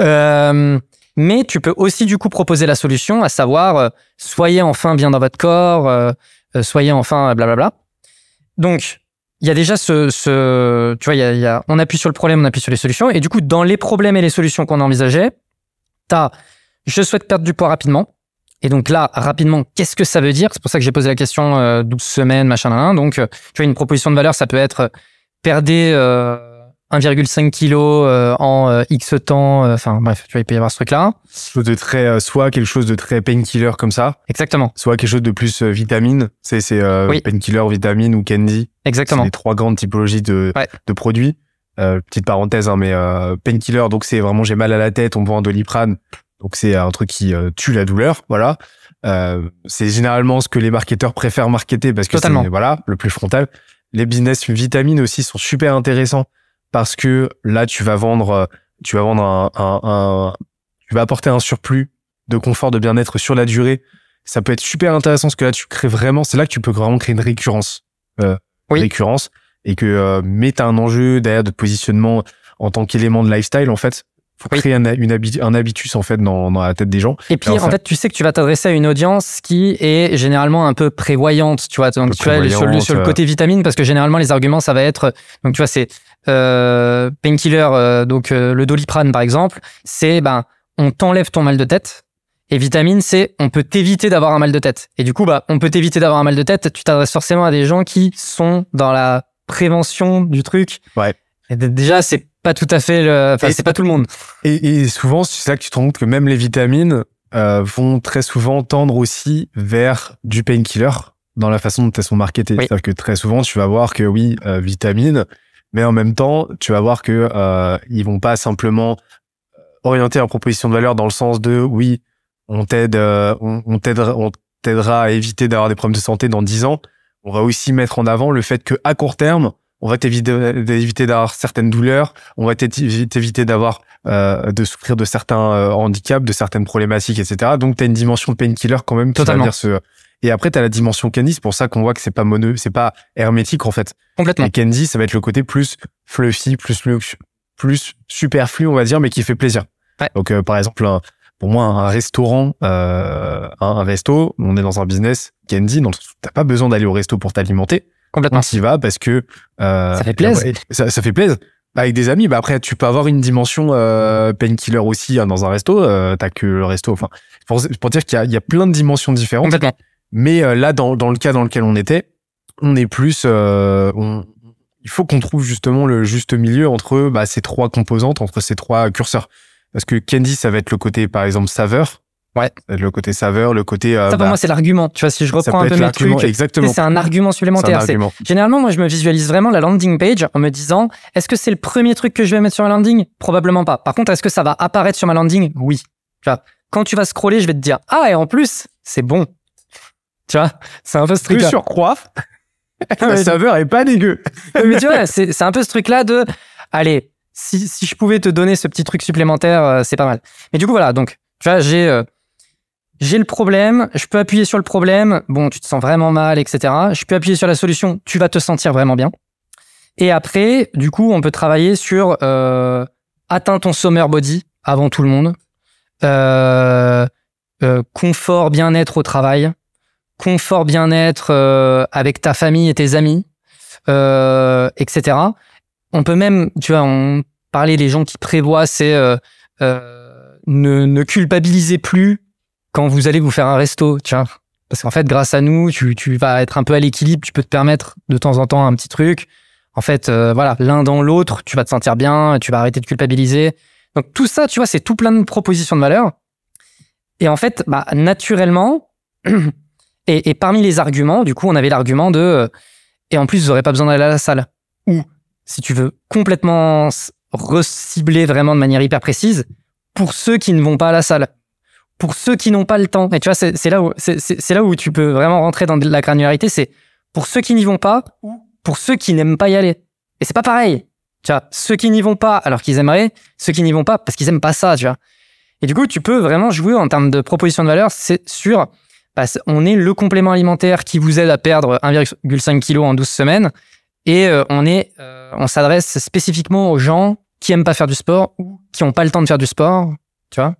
Euh, mais tu peux aussi du coup proposer la solution, à savoir euh, soyez enfin bien dans votre corps, euh, euh, soyez enfin euh, blablabla. Donc il y a déjà ce, ce tu vois, y a, y a- on appuie sur le problème, on appuie sur les solutions. Et du coup, dans les problèmes et les solutions qu'on envisageait, t'as, je souhaite perdre du poids rapidement. Et donc là, rapidement, qu'est-ce que ça veut dire? C'est pour ça que j'ai posé la question euh, 12 semaines, machin. Donc, tu vois, une proposition de valeur, ça peut être perdez euh, 1,5 kg euh, en euh, X temps. euh, Enfin, bref, tu vois, il peut y avoir ce truc-là. De très, euh, soit quelque chose de très painkiller comme ça, Exactement, soit quelque chose de plus euh, vitamine. C'est, c'est euh, Oui. painkiller, vitamine ou candy. C'est exactement. les trois grandes typologies de, Ouais. de produits. Euh, petite parenthèse, hein, mais euh, painkiller, donc c'est vraiment j'ai mal à la tête, on vend un doliprane, donc c'est un truc qui tue la douleur, voilà. Euh, c'est généralement ce que les marketeurs préfèrent marketer parce que c'est voilà le plus frontal. Les business vitamines aussi sont super intéressants parce que là tu vas vendre, euh, tu vas vendre un, un, un- tu vas apporter un surplus de confort, de bien-être sur la durée. Ça peut être super intéressant parce que là tu crées vraiment, c'est là que tu peux vraiment créer une récurrence, euh, Oui. récurrence et que euh, mais t'as un enjeu derrière de positionnement en tant qu'élément de lifestyle en fait. Faut Oui. créer un, une habi- un habitus en fait dans, dans la tête des gens. Et puis, enfin- en fait, tu sais que tu vas t'adresser à une audience qui est généralement un peu prévoyante, tu vois. Donc, tu vois, sur le, prévoyante, sur le euh. côté vitamine, parce que généralement, les arguments, ça va être, donc, tu vois, c'est, euh, painkiller, euh, donc, euh, le doliprane, par exemple, c'est, ben, on t'enlève ton mal de tête. Et vitamine, c'est, on peut t'éviter d'avoir un mal de tête. Et du coup, bah, on peut t'éviter d'avoir un mal de tête. Tu t'adresses forcément à des gens qui sont dans la prévention du truc. Ouais. Et déjà, c'est pas tout à fait le, enfin, c'est pas tout le monde. Et, et souvent, c'est là que tu te rends compte que même les vitamines vont très souvent tendre aussi vers du painkiller dans la façon dont elles sont marketées. Oui. C'est-à-dire que très souvent, tu vas voir que oui, vitamines, mais en même temps, tu vas voir que euh, ils vont pas simplement orienter leur proposition de valeur dans le sens de oui, on t'aide, euh, on, on t'aidera, on t'aidera à éviter d'avoir des problèmes de santé dans 10 ans. On va aussi mettre en avant le fait que à court terme, on va t'éviter d'avoir certaines douleurs, on va t'évi- t'éviter d'avoir euh, de souffrir de certains euh, handicaps, de certaines problématiques, etc. Donc, tu as une dimension de painkiller quand même qui Totalement. va venir se... Et après, tu as la dimension candy, c'est pour ça qu'on voit que c'est pas mono, c'est pas hermétique en fait. Complètement. Et candy, ça va être le côté plus fluffy, plus lux- plus superflu, on va dire, mais qui fait plaisir. Ouais. Donc, euh, par exemple, un- pour moi, un restaurant, euh, un, un resto, on est dans un business candy, donc t'as pas besoin d'aller au resto pour t'alimenter. Complètement. On s'y va parce que euh, Ça fait plaisir. Ça, ça fait plaisir. Avec des amis, bah après tu peux avoir une dimension euh, painkiller aussi hein, dans un resto. Euh, T'as que le resto. Enfin, pour, pour dire qu'il y y a plein de dimensions différentes. Complètement. Mais euh, là, dans, dans le cas dans lequel on était, on est plus. euh, on- il faut qu'on trouve justement le juste milieu entre bah, ces trois composantes, entre ces trois curseurs. Parce que candy, ça va être le côté, par exemple, saveur. Ouais. Le côté saveur, le côté. euh, Ça, pour bah, moi, c'est l'argument. Tu vois, si je reprends un peu mes trucs, Exactement. c'est un argument un supplémentaire. C'est- argument. Généralement, moi, je me visualise vraiment la landing page en me disant, est-ce que c'est le premier truc que je vais mettre sur ma landing? Probablement pas. Par contre, est-ce que ça va apparaître sur ma landing? Oui. Tu vois, quand tu vas scroller, je vais te dire, ah, et en plus, c'est bon. Tu vois, c'est un peu ce Plus truc-là. surcroît, la saveur est pas dégueu. mais tu vois, c'est c'est un peu ce truc-là de, allez, si, si je pouvais te donner ce petit truc supplémentaire, euh, c'est pas mal. Mais du coup, voilà, donc, tu vois, j'ai euh, j'ai le problème, je peux appuyer sur le problème, bon, tu te sens vraiment mal, etc. Je peux appuyer sur la solution, tu vas te sentir vraiment bien. Et après, du coup, on peut travailler sur euh, atteins ton summer body avant tout le monde, euh, euh, confort, bien-être au travail, confort, bien-être euh, avec ta famille et tes amis, euh, etc. On peut même, tu vois, on parlait des gens qui prévoient, c'est euh, euh, ne, ne culpabilisez plus quand vous allez vous faire un resto, tu vois. Parce qu'en fait, grâce à nous, tu, tu vas être un peu à l'équilibre, tu peux te permettre de temps en temps un petit truc. En fait, euh, voilà, l'un dans l'autre, tu vas te sentir bien, tu vas arrêter de culpabiliser. Donc tout ça, tu vois, c'est tout plein de propositions de valeur. Et en fait, bah, naturellement, et, parmi les arguments, du coup, on avait l'argument de, euh, et en plus, vous n'aurez pas besoin d'aller à la salle. Ou, si tu veux complètement recibler vraiment de manière hyper précise, pour ceux qui ne vont pas à la salle, pour ceux qui n'ont pas le temps. Et tu vois, c'est là où c'est- là où tu peux vraiment rentrer dans la granularité. C'est pour ceux qui n'y vont pas ou pour ceux qui n'aiment pas y aller. Et c'est pas pareil. Tu vois, ceux qui n'y vont pas alors qu'ils aimeraient, ceux qui n'y vont pas parce qu'ils aiment pas ça, tu vois. Et du coup, tu peux vraiment jouer en termes de proposition de valeur, c'est sur, on est le complément alimentaire qui vous aide à perdre 1,5 kg en 12 semaines. Et euh, on est, euh, on s'adresse spécifiquement aux gens qui aiment pas faire du sport ou qui ont pas le temps de faire du sport, tu vois.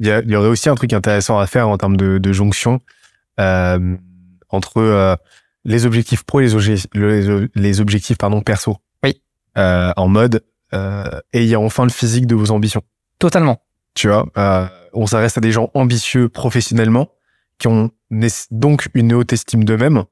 Il y, a- il y aurait aussi un truc intéressant à faire en termes de, de jonction euh, entre euh, les objectifs pro et les, les objectifs pardon perso. Oui. Euh, en mode euh, ayant enfin le physique de vos ambitions. Totalement. Tu vois, on s'adresse à des gens ambitieux professionnellement, qui ont donc une haute estime d'eux-mêmes,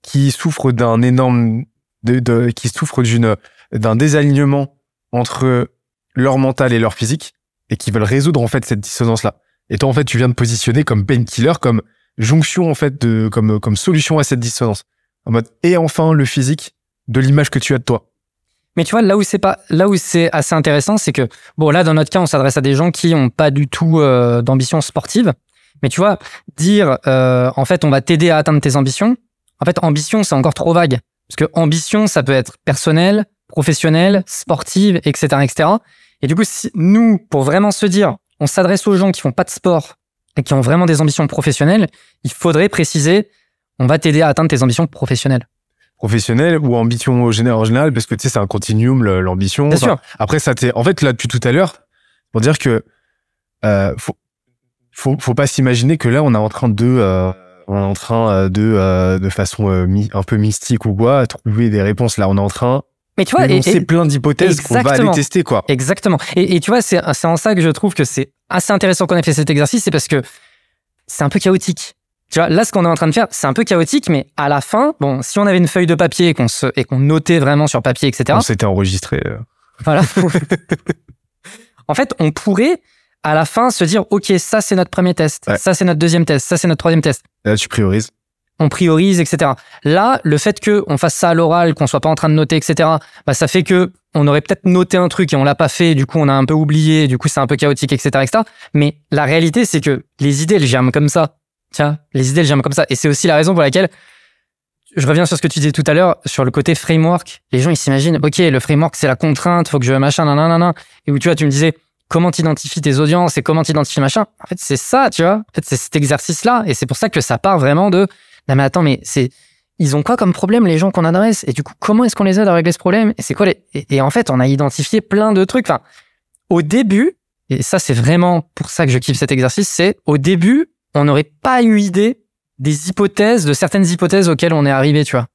qui souffrent d'un énorme, de, qui souffrent d'une d'un désalignement entre leur mental et leur physique, et qui veulent résoudre en fait cette dissonance-là. Et toi, en fait, tu viens de positionner comme painkiller, comme jonction en fait, de comme comme solution à cette dissonance. En mode et enfin le physique de l'image que tu as de toi. Mais tu vois, là où c'est pas, là où c'est assez intéressant, c'est que bon, là dans notre cas, on s'adresse à des gens qui ont pas du tout euh, d'ambition sportive. Mais tu vois, dire euh, en fait, on va t'aider à atteindre tes ambitions. En fait, ambition, c'est encore trop vague parce que ambition, ça peut être personnel, professionnel, sportive, etc., etc. Et du coup, si nous, pour vraiment se dire, on s'adresse aux gens qui font pas de sport et qui ont vraiment des ambitions professionnelles, il faudrait préciser, on va t'aider à atteindre tes ambitions professionnelles. Professionnel ou ambition en général, parce que tu sais, c'est un continuum, l'ambition. Bien Enfin, sûr. Après, ça t'est, en fait, là, depuis tout à l'heure, pour dire que, euh, faut, faut, faut pas s'imaginer que là, on est en train de, euh, on est en train euh, de, euh, de façon euh, mi- un peu mystique ou quoi, trouver des réponses. Là, on est en train Mais tu vois, et- et- plein d'hypothèses qu'on va aller tester, quoi. Exactement. Et, et tu vois, c'est c'est en ça que je trouve que c'est assez intéressant qu'on ait fait cet exercice, c'est parce que c'est un peu chaotique. Tu vois, là, ce qu'on est en train de faire, c'est un peu chaotique, mais à la fin, bon, si on avait une feuille de papier et qu'on se, et qu'on notait vraiment sur papier, etc. On s'était enregistré. Voilà. en fait, on pourrait à la fin se dire, ok, ça c'est notre premier test, Ouais. ça c'est notre deuxième test, ça c'est notre troisième test. Là, tu priorises. On priorise, etc. Là, le fait que on fasse ça à l'oral, qu'on soit pas en train de noter, etc. Bah, ça fait que on aurait peut-être noté un truc et on l'a pas fait. Du coup, on a un peu oublié. Du coup, c'est un peu chaotique, etc., etc. Mais la réalité, c'est que les idées, elles germent comme ça. Tiens, les idées, elles germent comme ça. Et c'est aussi la raison pour laquelle je reviens sur ce que tu disais tout à l'heure sur le côté framework. Les gens, ils s'imaginent, ok, le framework, c'est la contrainte, faut que je machin, nan, nan, nan, nan. Et où tu vois, tu me disais, comment t'identifies tes audiences et comment t'identifies machin. En fait, c'est ça, tu vois. En fait, c'est cet exercice-là. Et c'est pour ça que ça part vraiment de, non, mais attends, mais c'est, ils ont quoi comme problème, les gens qu'on adresse? Et du coup, comment est-ce qu'on les aide à régler ce problème? Et c'est quoi les, et, en fait, on a identifié plein de trucs. Enfin, au début, et ça, c'est vraiment pour ça que je kiffe cet exercice, c'est au début, on n'aurait pas eu idée des hypothèses, de certaines hypothèses auxquelles on est arrivé, tu vois.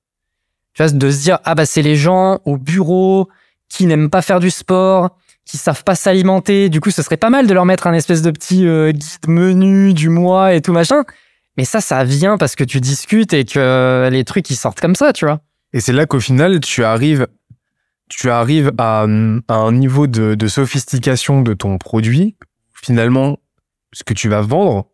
Tu vois, de se dire, ah bah, c'est les gens au bureau qui n'aiment pas faire du sport, qui savent pas s'alimenter. Du coup, ce serait pas mal de leur mettre un espèce de petit euh, guide menu du mois et tout machin. Mais ça, ça vient parce que tu discutes et que euh, les trucs, ils sortent comme ça, tu vois. Et c'est là qu'au final, tu arrives, tu arrives à, à un niveau de, de sophistication de ton produit. Finalement, ce que tu vas vendre,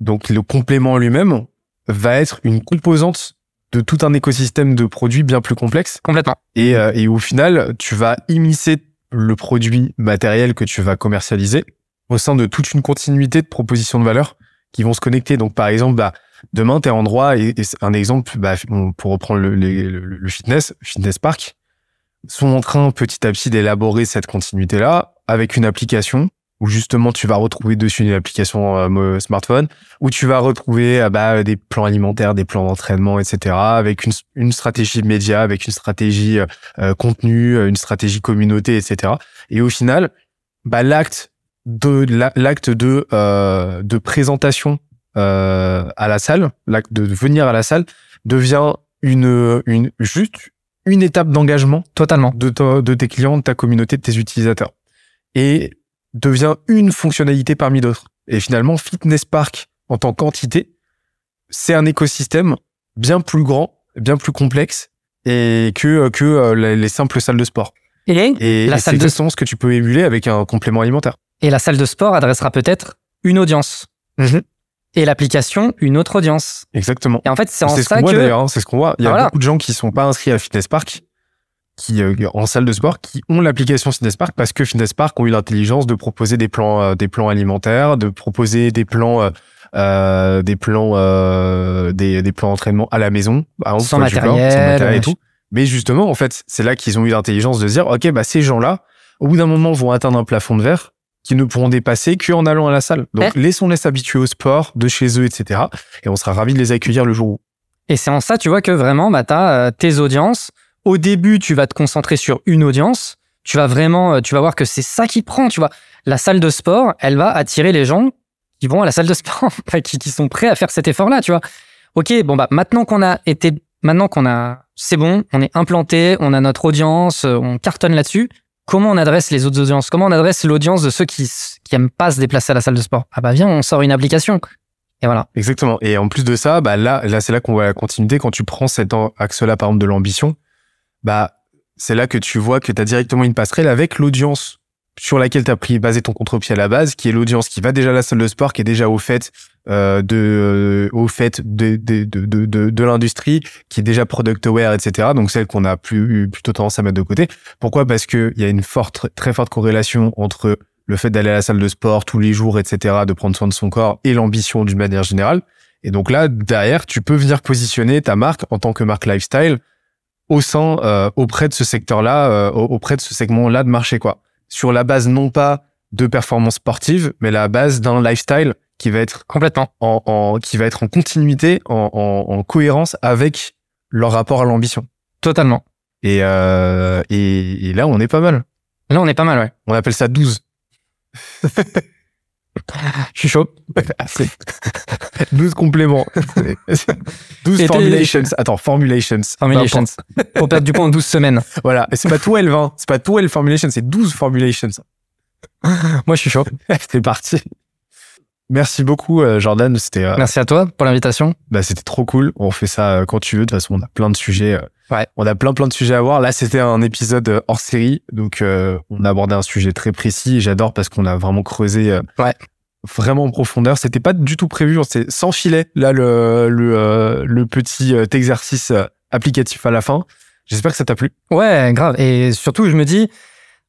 donc le complément lui-même, va être une composante de tout un écosystème de produits bien plus complexe. Complètement. Et, euh, et au final, tu vas immiscer le produit matériel que tu vas commercialiser au sein de toute une continuité de propositions de valeur qui vont se connecter. Donc, par exemple, bah, demain, tu es en droit, et, un exemple, bah, pour reprendre le, le fitness, Fitness Park, sont en train petit à petit d'élaborer cette continuité-là avec une application où justement tu vas retrouver dessus une application euh, smartphone, où tu vas retrouver euh, bah, des plans alimentaires, des plans d'entraînement, etc., avec une, une stratégie média, avec une stratégie euh, euh, contenu, euh, une stratégie communauté, etc. Et au final, bah, l'acte de la- l'acte de euh, de présentation euh, à la salle, l'acte de venir à la salle devient une une juste une étape d'engagement Totalement. de, ta- de tes clients, de ta communauté, de tes utilisateurs. Et devient une fonctionnalité parmi d'autres. Et finalement, Fitness Park, en tant qu'entité, c'est un écosystème bien plus grand, bien plus complexe et que, que euh, les les simples salles de sport. Et, Et, La et salle de- exactement ce que tu peux émuler avec un complément alimentaire. et la salle de sport adressera peut-être une audience. Mhm. Et l'application, une autre audience. Exactement. Et en fait, c'est en C'est ce ça qu'on voit que... d'ailleurs, hein, c'est ce qu'on voit. Il y a voilà. beaucoup de gens qui sont pas inscrits à Fitness Park, qui euh, en salle de sport, qui ont l'application Fitness Park parce que Fitness Park ont eu l'intelligence de proposer des plans, euh, des plans alimentaires, de proposer des plans, euh, euh, des plans, euh, des, des plans d'entraînement à la maison, exemple, Sans matériel, sans matériel et tout. Mais justement, en fait, c'est là qu'ils ont eu l'intelligence de se dire, ok, bah ces gens-là, au bout d'un moment, vont atteindre un plafond de verre qu'ils ne pourront dépasser qu'en allant à la salle. Donc, laissons-les s'habituer au sport, de chez eux, etc. Et on sera ravis de les accueillir le jour où. Et c'est en ça, tu vois, que vraiment, bah, tu as tes audiences. Au début, tu vas te concentrer sur une audience. Tu vas vraiment, euh, tu vas voir que c'est ça qui prend, tu vois. La salle de sport, elle va attirer les gens qui vont à la salle de sport, qui, qui sont prêts à faire cet effort-là, tu vois. Ok, bon, bah, maintenant qu'on a été maintenant qu'on a, c'est bon, on est implanté, on a notre audience, euh, on cartonne là-dessus. Comment on adresse les autres audiences? Comment on adresse l'audience de ceux qui qui aiment pas se déplacer à la salle de sport? Ah bah viens, on sort une application. Et voilà. Exactement. Et en plus de ça, bah là, là c'est là qu'on voit la continuité. Quand tu prends cet axe-là, par exemple, de l'ambition, bah c'est là que tu vois que tu as directement une passerelle avec l'audience sur laquelle tu as pris basé ton contre-pied à la base, qui est l'audience qui va déjà à la salle de sport, qui est déjà au fait euh, de euh, au fait de de de de, de, l'industrie, qui est déjà product aware, etc. Donc celle qu'on a plus plutôt tendance à mettre de côté. Pourquoi? Parce que il y a une forte très forte corrélation entre le fait d'aller à la salle de sport tous les jours, etc., de prendre soin de son corps et l'ambition d'une manière générale. Et donc là, derrière, tu peux venir positionner ta marque en tant que marque lifestyle au sein, euh, auprès de ce secteur-là, euh, auprès de ce segment-là de marché, quoi. Sur la base non pas de performance sportive, mais la base d'un lifestyle qui va être complètement en, en, qui va être en continuité, en, en, en cohérence avec leur rapport à l'ambition. Totalement. Et, euh, et, et, là, on est pas mal. Là, on est pas mal, ouais. On appelle ça 12. Je suis chaud. 12 compléments. 12 formulations. Attends, formulations. Formulations. Pour perdre du poids en 12 semaines. Voilà. Et c'est pas 12, hein. C'est pas 12 formulations, c'est 12 formulations. Moi, je suis chaud. c'est parti. Merci beaucoup, euh, Jordan. C'était. Euh, Merci à toi pour l'invitation. Bah, c'était trop cool. On fait ça euh, quand tu veux. De toute façon, on a plein de sujets. Ouais. On a plein plein de sujets à voir. Là, c'était un épisode hors série, donc on a abordé un sujet très précis. J'adore parce qu'on a vraiment creusé. Ouais. Vraiment en profondeur. C'était pas du tout prévu. C'est sans filet. Là, le le, le petit exercice applicatif à la fin. J'espère que ça t'a plu. Ouais, grave. Et surtout, je me dis,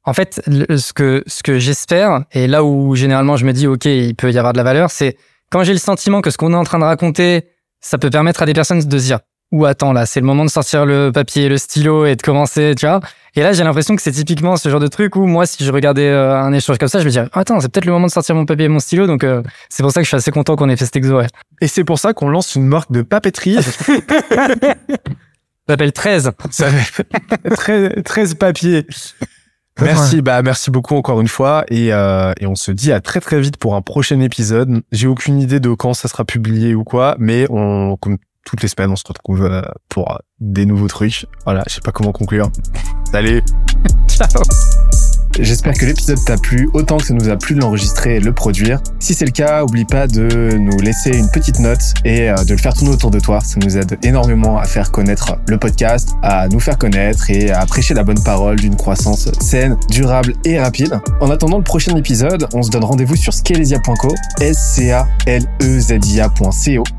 en fait, ce que, ce que j'espère, et là où généralement je me dis, OK, il peut y avoir de la valeur, c'est quand j'ai le sentiment que ce qu'on est en train de raconter, ça peut permettre à des personnes de se dire, ou attends, là, c'est le moment de sortir le papier et le stylo et de commencer, tu vois. Et là, j'ai l'impression que c'est typiquement ce genre de truc où moi, si je regardais euh, un échange comme ça, je me dirais, attends, c'est peut-être le moment de sortir mon papier et mon stylo. Donc, euh, c'est pour ça que je suis assez content qu'on ait fait cet exo, ouais. Et c'est pour ça qu'on lance une marque de papeterie. Ça s'appelle 13. Ça 13, 13 papiers. Merci, bah merci beaucoup encore une fois et, euh, et on se dit à très très vite pour un prochain épisode. J'ai aucune idée de quand ça sera publié ou quoi, mais on comme toutes les semaines on se retrouve euh, pour des nouveaux trucs. Voilà, je sais pas comment conclure. Salut. Ciao. J'espère que l'épisode t'a plu autant que ça nous a plu de l'enregistrer et le produire. Si c'est le cas, oublie pas de nous laisser une petite note et euh, de le faire tourner autour de toi. Ça nous aide énormément à faire connaître le podcast, à nous faire connaître et à prêcher la bonne parole d'une croissance saine, durable et rapide. En attendant le prochain épisode, on se donne rendez-vous sur scalesia.co, s c a l e z i a.co